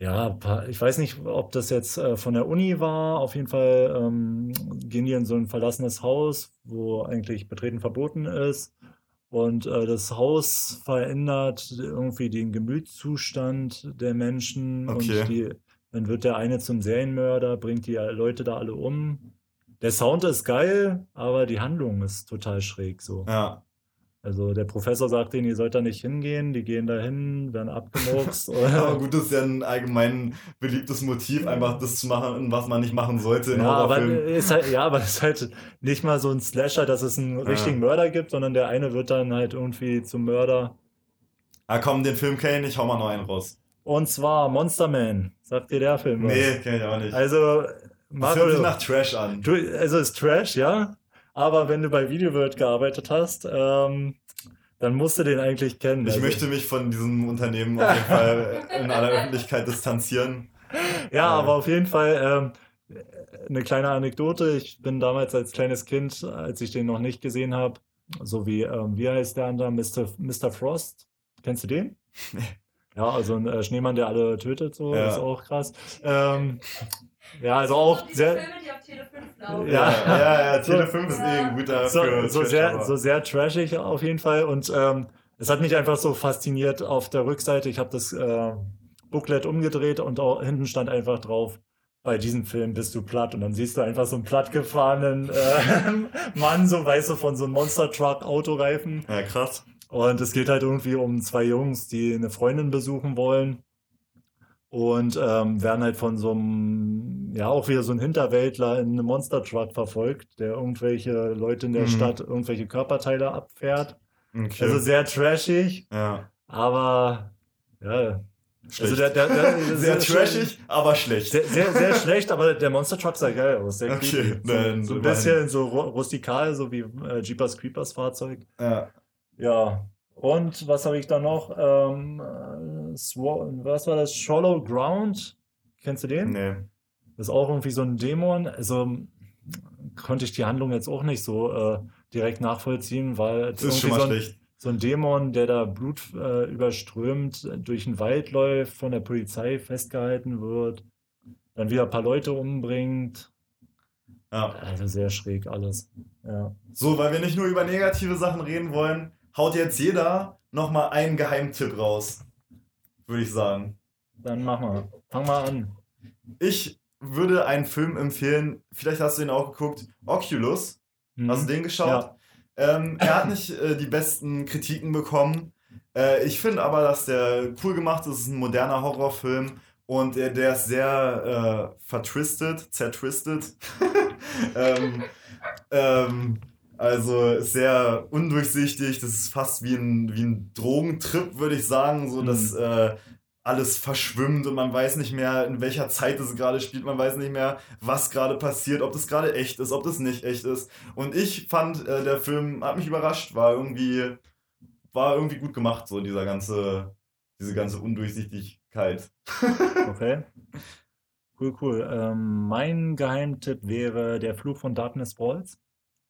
ja, paar, ich weiß nicht, ob das jetzt äh, von der Uni war. Auf jeden Fall ähm, gehen die in so ein verlassenes Haus, wo eigentlich Betreten verboten ist. Und äh, das Haus verändert irgendwie den Gemütszustand der Menschen. Okay. Und die, dann wird der eine zum Serienmörder, bringt die Leute da alle um. Der Sound ist geil, aber die Handlung ist total schräg so. Ja. Also der Professor sagt denen, ihr sollt da nicht hingehen, die gehen da hin, werden abgemurkst. [LAUGHS] aber gut, das ist ja ein allgemein beliebtes Motiv, einfach das zu machen, was man nicht machen sollte in ja, aber ist halt, ja, aber es ist halt nicht mal so ein Slasher, dass es einen richtigen ja. Mörder gibt, sondern der eine wird dann halt irgendwie zum Mörder. Ah komm, den Film kenne ich nicht, hau mal noch einen raus. Und zwar Monster Man. Sagt dir der Film was? Nee, kenne ich auch nicht. Also, Mario, das hört sich nach Trash an. Du, also ist Trash, ja. Aber wenn du bei VideoWorld gearbeitet hast, ähm, dann musst du den eigentlich kennen. Ich also. möchte mich von diesem Unternehmen auf jeden Fall [LAUGHS] in aller Öffentlichkeit distanzieren. Ja, äh. aber auf jeden Fall ähm, eine kleine Anekdote. Ich bin damals als kleines Kind, als ich den noch nicht gesehen habe, so wie, ähm, wie heißt der andere? Mr. Mr. Frost. Kennst du den? Nee. [LAUGHS] Ja, also ein äh, Schneemann, der alle tötet, so, ja. ist auch krass. Ähm, ja, also auch sehr. Filme, die auf Tele 5 laufen. Ja, ja, ja, Tele 5 ist eh ein guter so, für so sehr, so sehr trashig auf jeden Fall. Und ähm, es hat mich einfach so fasziniert auf der Rückseite. Ich habe das äh, Booklet umgedreht und auch, hinten stand einfach drauf, bei diesem Film bist du platt. Und dann siehst du einfach so einen plattgefahrenen äh, [LAUGHS] Mann, so weißt du, von so einem Monster Truck Autoreifen. Ja, krass. Und es geht halt irgendwie um zwei Jungs, die eine Freundin besuchen wollen und ähm, werden halt von so einem, ja, auch wieder so ein Hinterwäldler in einem Monster Truck verfolgt, der irgendwelche Leute in der mhm. Stadt irgendwelche Körperteile abfährt. Okay. Also sehr trashig. Ja. Aber ja. Schlecht. Also der, der, der, [LAUGHS] sehr trashig, aber schlecht. Sehr, sehr, sehr, schlecht, aber der Monster Truck sah geil aus. Sehr okay, so, so ein bisschen so rustikal, so wie äh, Jeepers Creepers Fahrzeug. Ja. Ja, und was habe ich da noch? Ähm, was war das? Shallow Ground. Kennst du den? Nee. Das ist auch irgendwie so ein Dämon. Also konnte ich die Handlung jetzt auch nicht so äh, direkt nachvollziehen, weil das ist schon mal so ein, schlecht. so ein Dämon, der da Blut äh, überströmt, durch den Wald läuft, von der Polizei festgehalten wird, dann wieder ein paar Leute umbringt. Ja. Also sehr schräg alles. Ja. So, weil wir nicht nur über negative Sachen reden wollen, haut jetzt jeder nochmal einen Geheimtipp raus. Würde ich sagen. Dann mach mal. Fang mal an. Ich würde einen Film empfehlen, vielleicht hast du den auch geguckt, Oculus. Mhm. Hast du den geschaut? Ja. Ähm, er hat nicht äh, die besten Kritiken bekommen. Äh, ich finde aber, dass der cool gemacht ist. Es ist ein moderner Horrorfilm und der, der ist sehr äh, vertwistet, zertwistet. [LAUGHS] ähm, ähm, also sehr undurchsichtig, das ist fast wie ein, wie ein Drogentrip, würde ich sagen, so dass mhm. äh, alles verschwimmt und man weiß nicht mehr, in welcher Zeit es gerade spielt, man weiß nicht mehr, was gerade passiert, ob das gerade echt ist, ob das nicht echt ist. Und ich fand, äh, der Film hat mich überrascht, war irgendwie, war irgendwie gut gemacht, so dieser ganze, diese ganze Undurchsichtigkeit. [LAUGHS] okay. Cool, cool. Ähm, mein Geheimtipp wäre Der Fluch von Darkness Falls.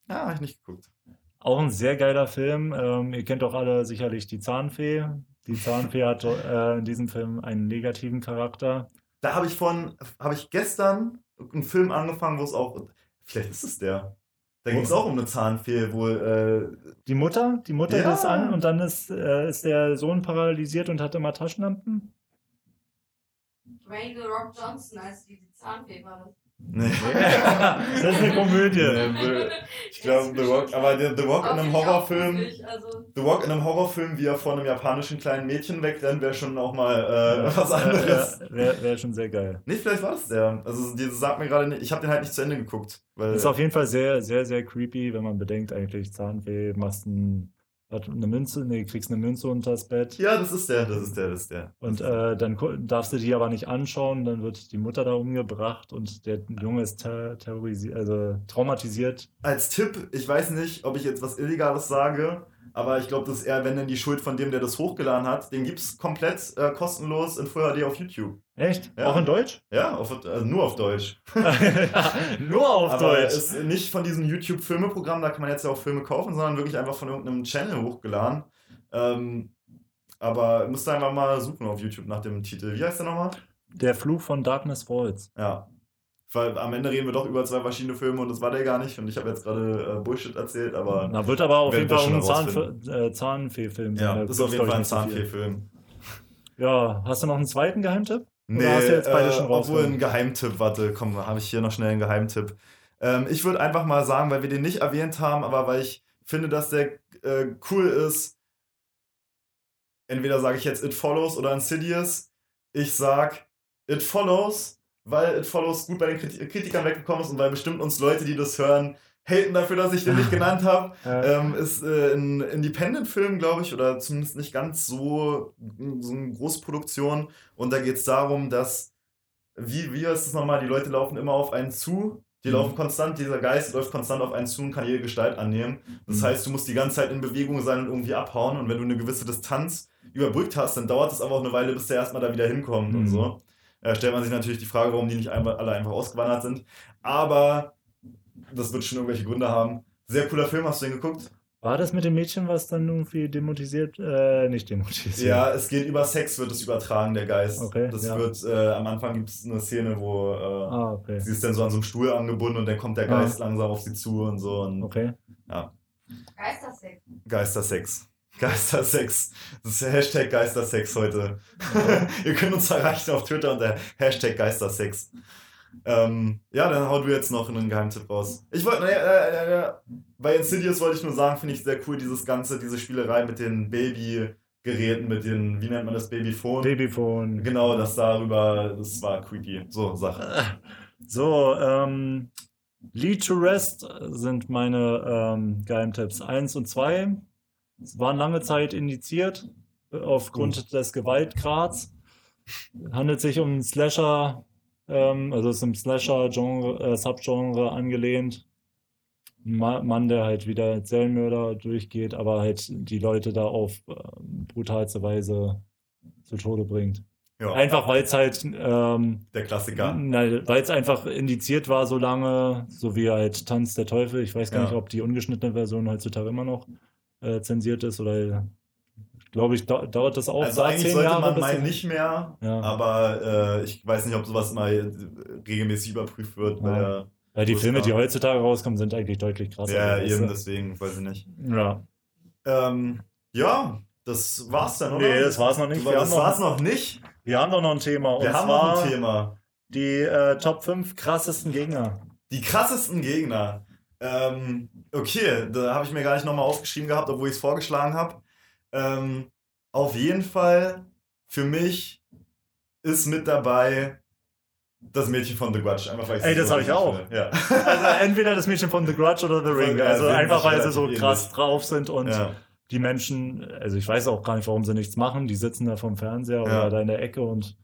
Ja, habe ich nicht geguckt. Auch ein sehr geiler Film. Ähm, ihr kennt doch alle sicherlich die Zahnfee. Die Zahnfee hat [LAUGHS] äh, in diesem Film einen negativen Charakter. Da habe ich von, habe ich gestern einen Film angefangen, wo es auch, vielleicht ist es der. Da ging es auch um eine Zahnfee, wo äh, die Mutter, die Mutter ja. ist an und dann ist, äh, ist der Sohn paralysiert und hat immer Taschenlampen. The Rock Johnson als die Zahnfee war das. Nee. [LAUGHS] das ist eine Komödie. Ich glaube, The Rock, aber The Rock in einem Horrorfilm, also The Rock in einem Horrorfilm, wie er vor einem japanischen kleinen Mädchen wegrennt, wäre schon auch mal äh, [LAUGHS] was anderes. Wäre wär schon sehr geil. Nee, vielleicht war es der. Also, das sagt mir gerade nicht, ich habe den halt nicht zu Ende geguckt. Weil ist auf jeden Fall sehr, sehr, sehr creepy, wenn man bedenkt, eigentlich Zahnweh, machst einen hat eine Münze, nee, kriegst eine Münze unter das Bett. Ja, das ist der, das ist der, das ist der. Und äh, dann darfst du die aber nicht anschauen, dann wird die Mutter da umgebracht und der Junge ist ter terrorisiert, also traumatisiert. Als Tipp, ich weiß nicht, ob ich jetzt was Illegales sage, aber ich glaube, das ist eher, wenn dann die Schuld von dem, der das hochgeladen hat. Den gibt es komplett äh, kostenlos in Full HD auf YouTube. Echt? Ja. Auch in Deutsch? Ja, auf, also nur auf Deutsch. [LAUGHS] [LAUGHS] nur auf aber Deutsch. ist nicht von diesem YouTube-Filmeprogramm, da kann man jetzt ja auch Filme kaufen, sondern wirklich einfach von irgendeinem Channel hochgeladen. Ähm, aber müsst ihr einfach mal suchen auf YouTube nach dem Titel. Wie heißt der nochmal? Der Fluch von Darkness Falls. Ja. Weil am Ende reden wir doch über zwei verschiedene Filme und das war der gar nicht. Und ich habe jetzt gerade äh, Bullshit erzählt, aber. Na, wird aber auf jeden Fall ein äh, Zahnfee-Film sein. Ja, das ist auf jeden Fall ein Zahnfee-Film. Ja, hast du noch einen zweiten Geheimtipp? Nee, hast du jetzt beide äh, schon obwohl ein Geheimtipp, warte, komm, habe ich hier noch schnell einen Geheimtipp. Ähm, ich würde einfach mal sagen, weil wir den nicht erwähnt haben, aber weil ich finde, dass der äh, cool ist, entweder sage ich jetzt It Follows oder Insidious. Ich sag It Follows, weil It Follows gut bei den Kritikern weggekommen ist und weil bestimmt uns Leute, die das hören, haten dafür, dass ich den nicht [LAUGHS] genannt habe. Ja. Ähm, ist äh, ein Independent-Film, glaube ich, oder zumindest nicht ganz so, so eine Großproduktion. Und da geht es darum, dass, wie, wie ist es nochmal, die Leute laufen immer auf einen zu. Die mhm. laufen konstant, dieser Geist läuft konstant auf einen zu und kann jede Gestalt annehmen. Das mhm. heißt, du musst die ganze Zeit in Bewegung sein und irgendwie abhauen. Und wenn du eine gewisse Distanz überbrückt hast, dann dauert es aber auch eine Weile, bis der erstmal da wieder hinkommt mhm. und so. Äh, stellt man sich natürlich die Frage, warum die nicht alle einfach ausgewandert sind. Aber das wird schon irgendwelche Gründe haben. Sehr cooler Film, hast du den geguckt? War das mit dem Mädchen, was dann irgendwie demotisiert, äh, nicht demotisiert? Ja, es geht über Sex, wird es übertragen, der Geist. Okay, das ja. wird, äh, am Anfang gibt es eine Szene, wo äh, ah, okay. sie ist dann so an so einem Stuhl angebunden und dann kommt der ah. Geist ah. langsam auf sie zu und so. Und, okay. Ja. Geistersex. Geistersex. Geistersex. Das ist der Hashtag Geistersex heute. [LAUGHS] Ihr könnt uns erreichen auf Twitter unter Hashtag Geistersex. Ähm, ja, dann hau du jetzt noch einen Geheimtipp raus. Ich wollte, äh, äh, äh, bei Insidious wollte ich nur sagen, finde ich sehr cool, dieses ganze, diese Spielerei mit den Babygeräten, mit den, wie nennt man das, Babyphone? Babyphone. Genau, das darüber, das war creepy. So, Sache. So, ähm, Lead to Rest sind meine ähm, Geheimtipps 1 und 2. Es waren lange Zeit indiziert aufgrund uh. des Gewaltgrads. Handelt sich um einen Slasher ähm, also ist im Slasher-Genre, äh, Subgenre angelehnt. Ein Mann, der halt wieder als Serienmörder durchgeht, aber halt die Leute da auf äh, brutalste Weise zu Tode bringt. Ja. Einfach weil es halt ähm, der Klassiker. Weil es einfach indiziert war so lange, so wie halt Tanz der Teufel. Ich weiß gar ja. nicht, ob die ungeschnittene Version heutzutage immer noch äh, zensiert ist oder glaube ich, dauert das auch. Also eigentlich sollte Jahre man meinen nicht mehr, ja. aber äh, ich weiß nicht, ob sowas mal regelmäßig überprüft wird. Ja. Weil die Filme, die heutzutage rauskommen, sind eigentlich deutlich krasser. Ja, eben deswegen, weiß ich nicht. Ja. Ähm, ja, das war's dann, oder? Nee, das war's noch nicht. Wir das war's noch nicht. Wir haben doch noch ein Thema. Wir haben noch ein Thema. Die äh, Top 5 krassesten Gegner. Die krassesten Gegner. Ähm, okay, da habe ich mir gar nicht nochmal aufgeschrieben gehabt, obwohl ich es vorgeschlagen habe. Ähm, auf jeden Fall für mich ist mit dabei das Mädchen von The Grudge. Einfach, weil Ey, das so habe ich auch. Ja. Also entweder das Mädchen von The Grudge oder The Ring. Also ja, einfach, weil sie so krass drauf sind und ja. die Menschen, also ich weiß auch gar nicht, warum sie nichts machen. Die sitzen da vom Fernseher oder da in der Ecke und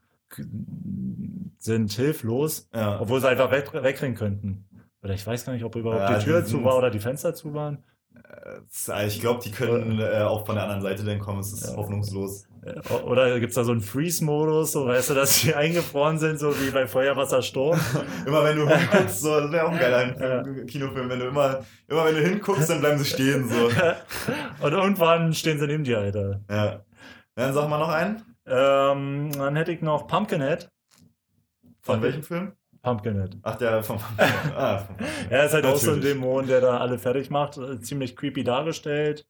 sind hilflos, obwohl sie einfach weg, wegrennen könnten. Oder ich weiß gar nicht, ob überhaupt die Tür zu war oder die Fenster zu waren. Äh, ich glaube, die können äh, auch von der anderen Seite dann kommen. Es ist ja. hoffnungslos. Oder gibt es da so einen Freeze-Modus, so weißt du, dass die [LAUGHS] eingefroren sind, so wie bei Feuerwassersturm? [LAUGHS] immer wenn du hinguckst, so, das wäre auch ein geiler ja. Kinofilm, wenn du immer, immer wenn du hinguckst, dann bleiben sie stehen. So. [LAUGHS] Und irgendwann stehen sie neben dir, Alter. Ja. Dann sag mal noch einen. Ähm, dann hätte ich noch Pumpkinhead. Von welchem Film? Pumpkinhead. Ach, der vom Pumpkinhead. Ah, vom Pumpkinhead. [LAUGHS] er ist halt Natürlich. auch so ein Dämon, der da alle fertig macht. Äh, ziemlich creepy dargestellt.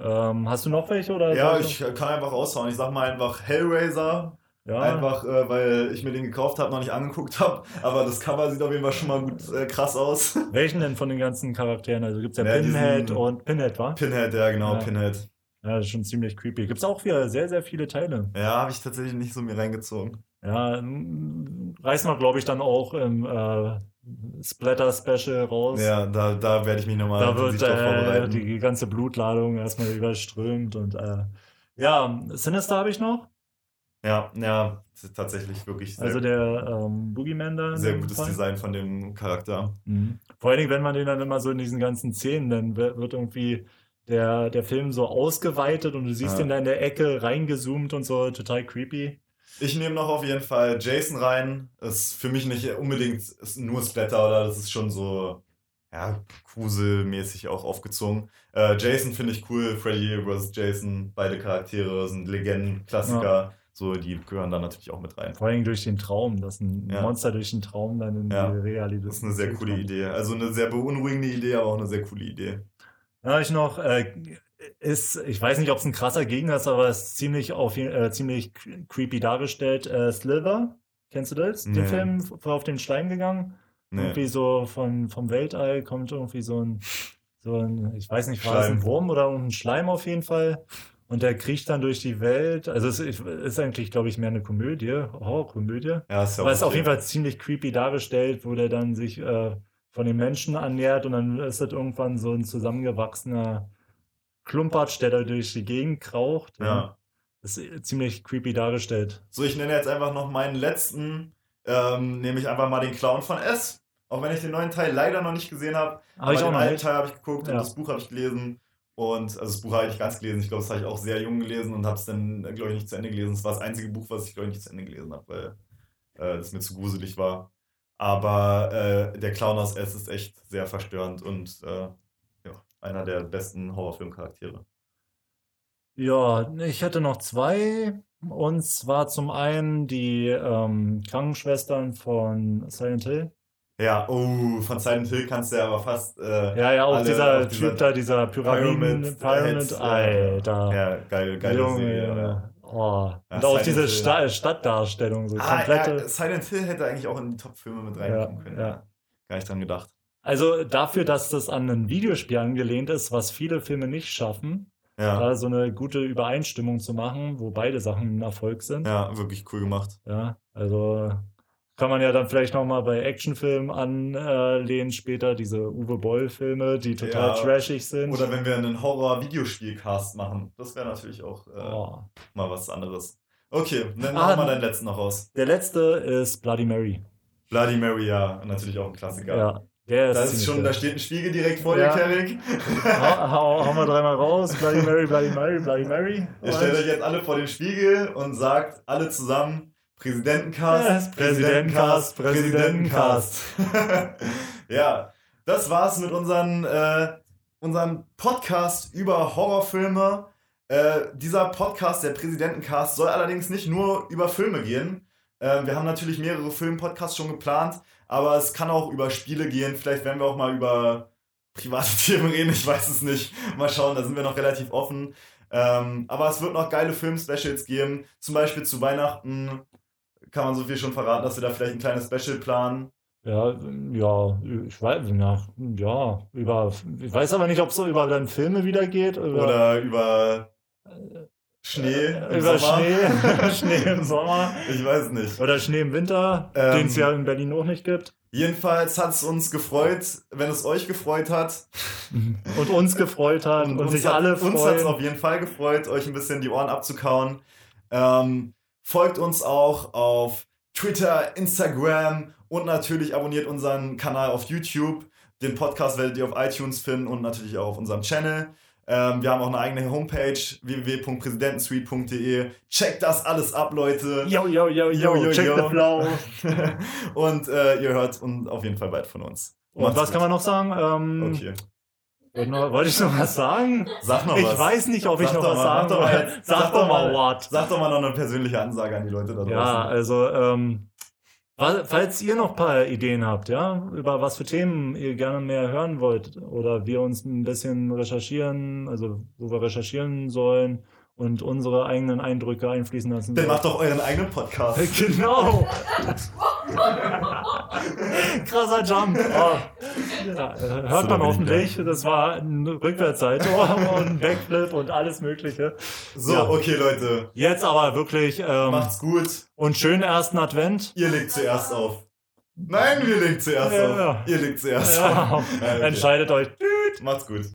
Ähm, hast du noch welche? Oder ja, ich kann einfach raushauen. Ich sag mal einfach Hellraiser. Ja. Einfach, äh, weil ich mir den gekauft habe, noch nicht angeguckt habe. Aber das Cover sieht auf jeden Fall schon mal gut äh, krass aus. [LAUGHS] Welchen denn von den ganzen Charakteren? Also gibt es ja, ja, Pinhead und Pinhead, wa? Pinhead, ja, genau, ja. Pinhead. Ja, das ist schon ziemlich creepy. Gibt es auch wieder sehr, sehr viele Teile. Ja, habe ich tatsächlich nicht so mir reingezogen. Ja, reißen wir, glaube ich, dann auch im äh, Splatter-Special raus. Ja, da, da werde ich mich nochmal da wird, äh, die ganze Blutladung erstmal überströmt und äh, ja, Sinister habe ich noch. Ja, ja, tatsächlich wirklich sehr Also der ähm, Boogeyman da. Sehr gutes Fall. Design von dem Charakter. Mhm. Vor allen Dingen, wenn man den dann immer so in diesen ganzen Szenen, dann wird irgendwie der, der Film so ausgeweitet und du siehst ja. ihn da in der Ecke reingezoomt und so, total creepy. Ich nehme noch auf jeden Fall Jason rein. Ist für mich nicht unbedingt ist nur Splatter oder das ist schon so, ja, gruselmäßig auch aufgezogen. Äh, Jason finde ich cool. Freddy vs. Jason, beide Charaktere sind Legenden, Klassiker. Ja. So, die gehören da natürlich auch mit rein. Vor allem durch den Traum, dass ein ja. Monster durch den Traum dann in ja. die Realität. Das ist eine sehr coole kommt. Idee. Also eine sehr beunruhigende Idee, aber auch eine sehr coole Idee. Dann habe ich noch, äh, ist, ich weiß nicht, ob es ein krasser Gegner ist, aber es ist ziemlich, auf, äh, ziemlich creepy dargestellt. Äh, Sliver, kennst du das? Nee. Den Film, auf den Stein gegangen? Nee. Irgendwie so von, vom Weltall kommt irgendwie so ein, so ein, ich weiß nicht, war es ein Wurm oder ein Schleim auf jeden Fall. Und der kriecht dann durch die Welt. Also es ist eigentlich, glaube ich, mehr eine Komödie, Horrorkomödie. Ja, ist ja Aber es ist auf jeden Fall ziemlich creepy dargestellt, wo der dann sich äh, von den Menschen annähert und dann ist das irgendwann so ein zusammengewachsener Klumpatsch, der da durch die Gegend kraucht. Ja. Das ist ziemlich creepy dargestellt. So, ich nenne jetzt einfach noch meinen letzten, ähm, nehme ich einfach mal den Clown von S. Auch wenn ich den neuen Teil leider noch nicht gesehen habe. Hab aber den alten Teil habe ich geguckt ja. und das Buch habe ich gelesen. Und also das Buch habe ich nicht ganz gelesen. Ich glaube, das habe ich auch sehr jung gelesen und habe es dann, glaube ich, nicht zu Ende gelesen. Es war das einzige Buch, was ich, glaube ich, nicht zu Ende gelesen habe, weil äh, das mir zu gruselig war. Aber äh, der Clown aus S ist echt sehr verstörend und äh, ja, einer der besten Horrorfilmcharaktere. Ja, ich hätte noch zwei. Und zwar zum einen die ähm, Krankenschwestern von Silent Hill. Ja, oh, von Silent Hill kannst du ja aber fast. Äh, ja, ja, auch dieser Typ da, dieser Pyramiden, Pyramid, Alter. Ja, geil, geil. Junge, Junge. Oh. Ja, und auch Silent diese Sta Stadtdarstellung, so ah, komplette. Ja, Silent Hill hätte eigentlich auch in die Top-Filme mit reinkommen ja, können. Ja. Gar nicht dran gedacht. Also dafür, dass das an ein Videospiel angelehnt ist, was viele Filme nicht schaffen, ja. da so eine gute Übereinstimmung zu machen, wo beide Sachen ein Erfolg sind. Ja, wirklich cool gemacht. Ja, also kann man ja dann vielleicht nochmal bei Actionfilmen anlehnen später, diese Uwe Boll-Filme, die total ja, trashig sind. Oder wenn wir einen Horror-Videospiel-Cast machen. Das wäre natürlich auch äh, oh. mal was anderes. Okay, dann ah, mal deinen letzten noch raus. Der letzte ist Bloody Mary. Bloody Mary, ja, natürlich auch ein Klassiker. Ja. Der ist da, ist schon, da steht ein Spiegel direkt vor ja. dir, Kerrick. hau, hau mal dreimal raus. Bloody Mary, Bloody Mary, Bloody Mary. Ihr stellt euch jetzt alle vor den Spiegel und sagt alle zusammen Präsidentencast, Präsidentencast, Präsidentencast. [LAUGHS] ja, das war's mit unseren, äh, unserem Podcast über Horrorfilme. Äh, dieser Podcast, der Präsidentencast, soll allerdings nicht nur über Filme gehen. Äh, wir haben natürlich mehrere Filmpodcasts schon geplant, aber es kann auch über Spiele gehen. Vielleicht werden wir auch mal über private [LAUGHS] Themen reden, ich weiß es nicht. Mal schauen, da sind wir noch relativ offen. Ähm, aber es wird noch geile Film-Specials geben, zum Beispiel zu Weihnachten kann man so viel schon verraten, dass wir da vielleicht ein kleines Special planen. Ja, ja, ich weiß, ja, ja, über, ich weiß aber nicht, ob es so über dann Filme wieder geht. Über, Oder über Schnee äh, im über Sommer. Schnee, [LAUGHS] [LAUGHS] Schnee im Sommer. Ich weiß nicht. Oder Schnee im Winter, ähm, den es ja in Berlin auch nicht gibt. Jedenfalls hat es uns gefreut, wenn es euch gefreut hat. [LAUGHS] Und uns gefreut hat und, und sich hat, alle freuen. Uns hat es auf jeden Fall gefreut, euch ein bisschen die Ohren abzukauen. Ähm, Folgt uns auch auf Twitter, Instagram und natürlich abonniert unseren Kanal auf YouTube. Den Podcast werdet ihr auf iTunes finden und natürlich auch auf unserem Channel. Ähm, wir haben auch eine eigene Homepage www.präsidentensuite.de. Checkt das alles ab, Leute. Yo, yo, yo, yo, yo check yo. the flow. [LAUGHS] und äh, ihr hört und auf jeden Fall bald von uns. Und Macht's was kann man noch sagen? Ähm, okay. Wollte ich noch was sagen? Sag noch ich was. Ich weiß nicht, ob sag ich noch was mal, sagen soll. Sag, sag, doch mal what. Sag doch mal noch eine persönliche Ansage an die Leute da draußen. Ja, also, ähm, falls ihr noch ein paar Ideen habt, ja, über was für Themen ihr gerne mehr hören wollt oder wir uns ein bisschen recherchieren, also wo wir recherchieren sollen und unsere eigenen Eindrücke einfließen lassen. Dann macht doch euren eigenen Podcast. [LAUGHS] Genau. [LAUGHS] Krasser Jump. Oh. Ja, hört man hoffentlich. Das war ein Rückwärtssalto [LAUGHS] und ein Backflip und alles Mögliche. So, ja. okay, Leute. Jetzt aber wirklich. Ähm, Macht's gut. Und schönen ersten Advent. Ihr legt zuerst auf. Nein, wir legen zuerst ja, auf. Ihr legt zuerst auf. Okay. Entscheidet euch. Macht's gut.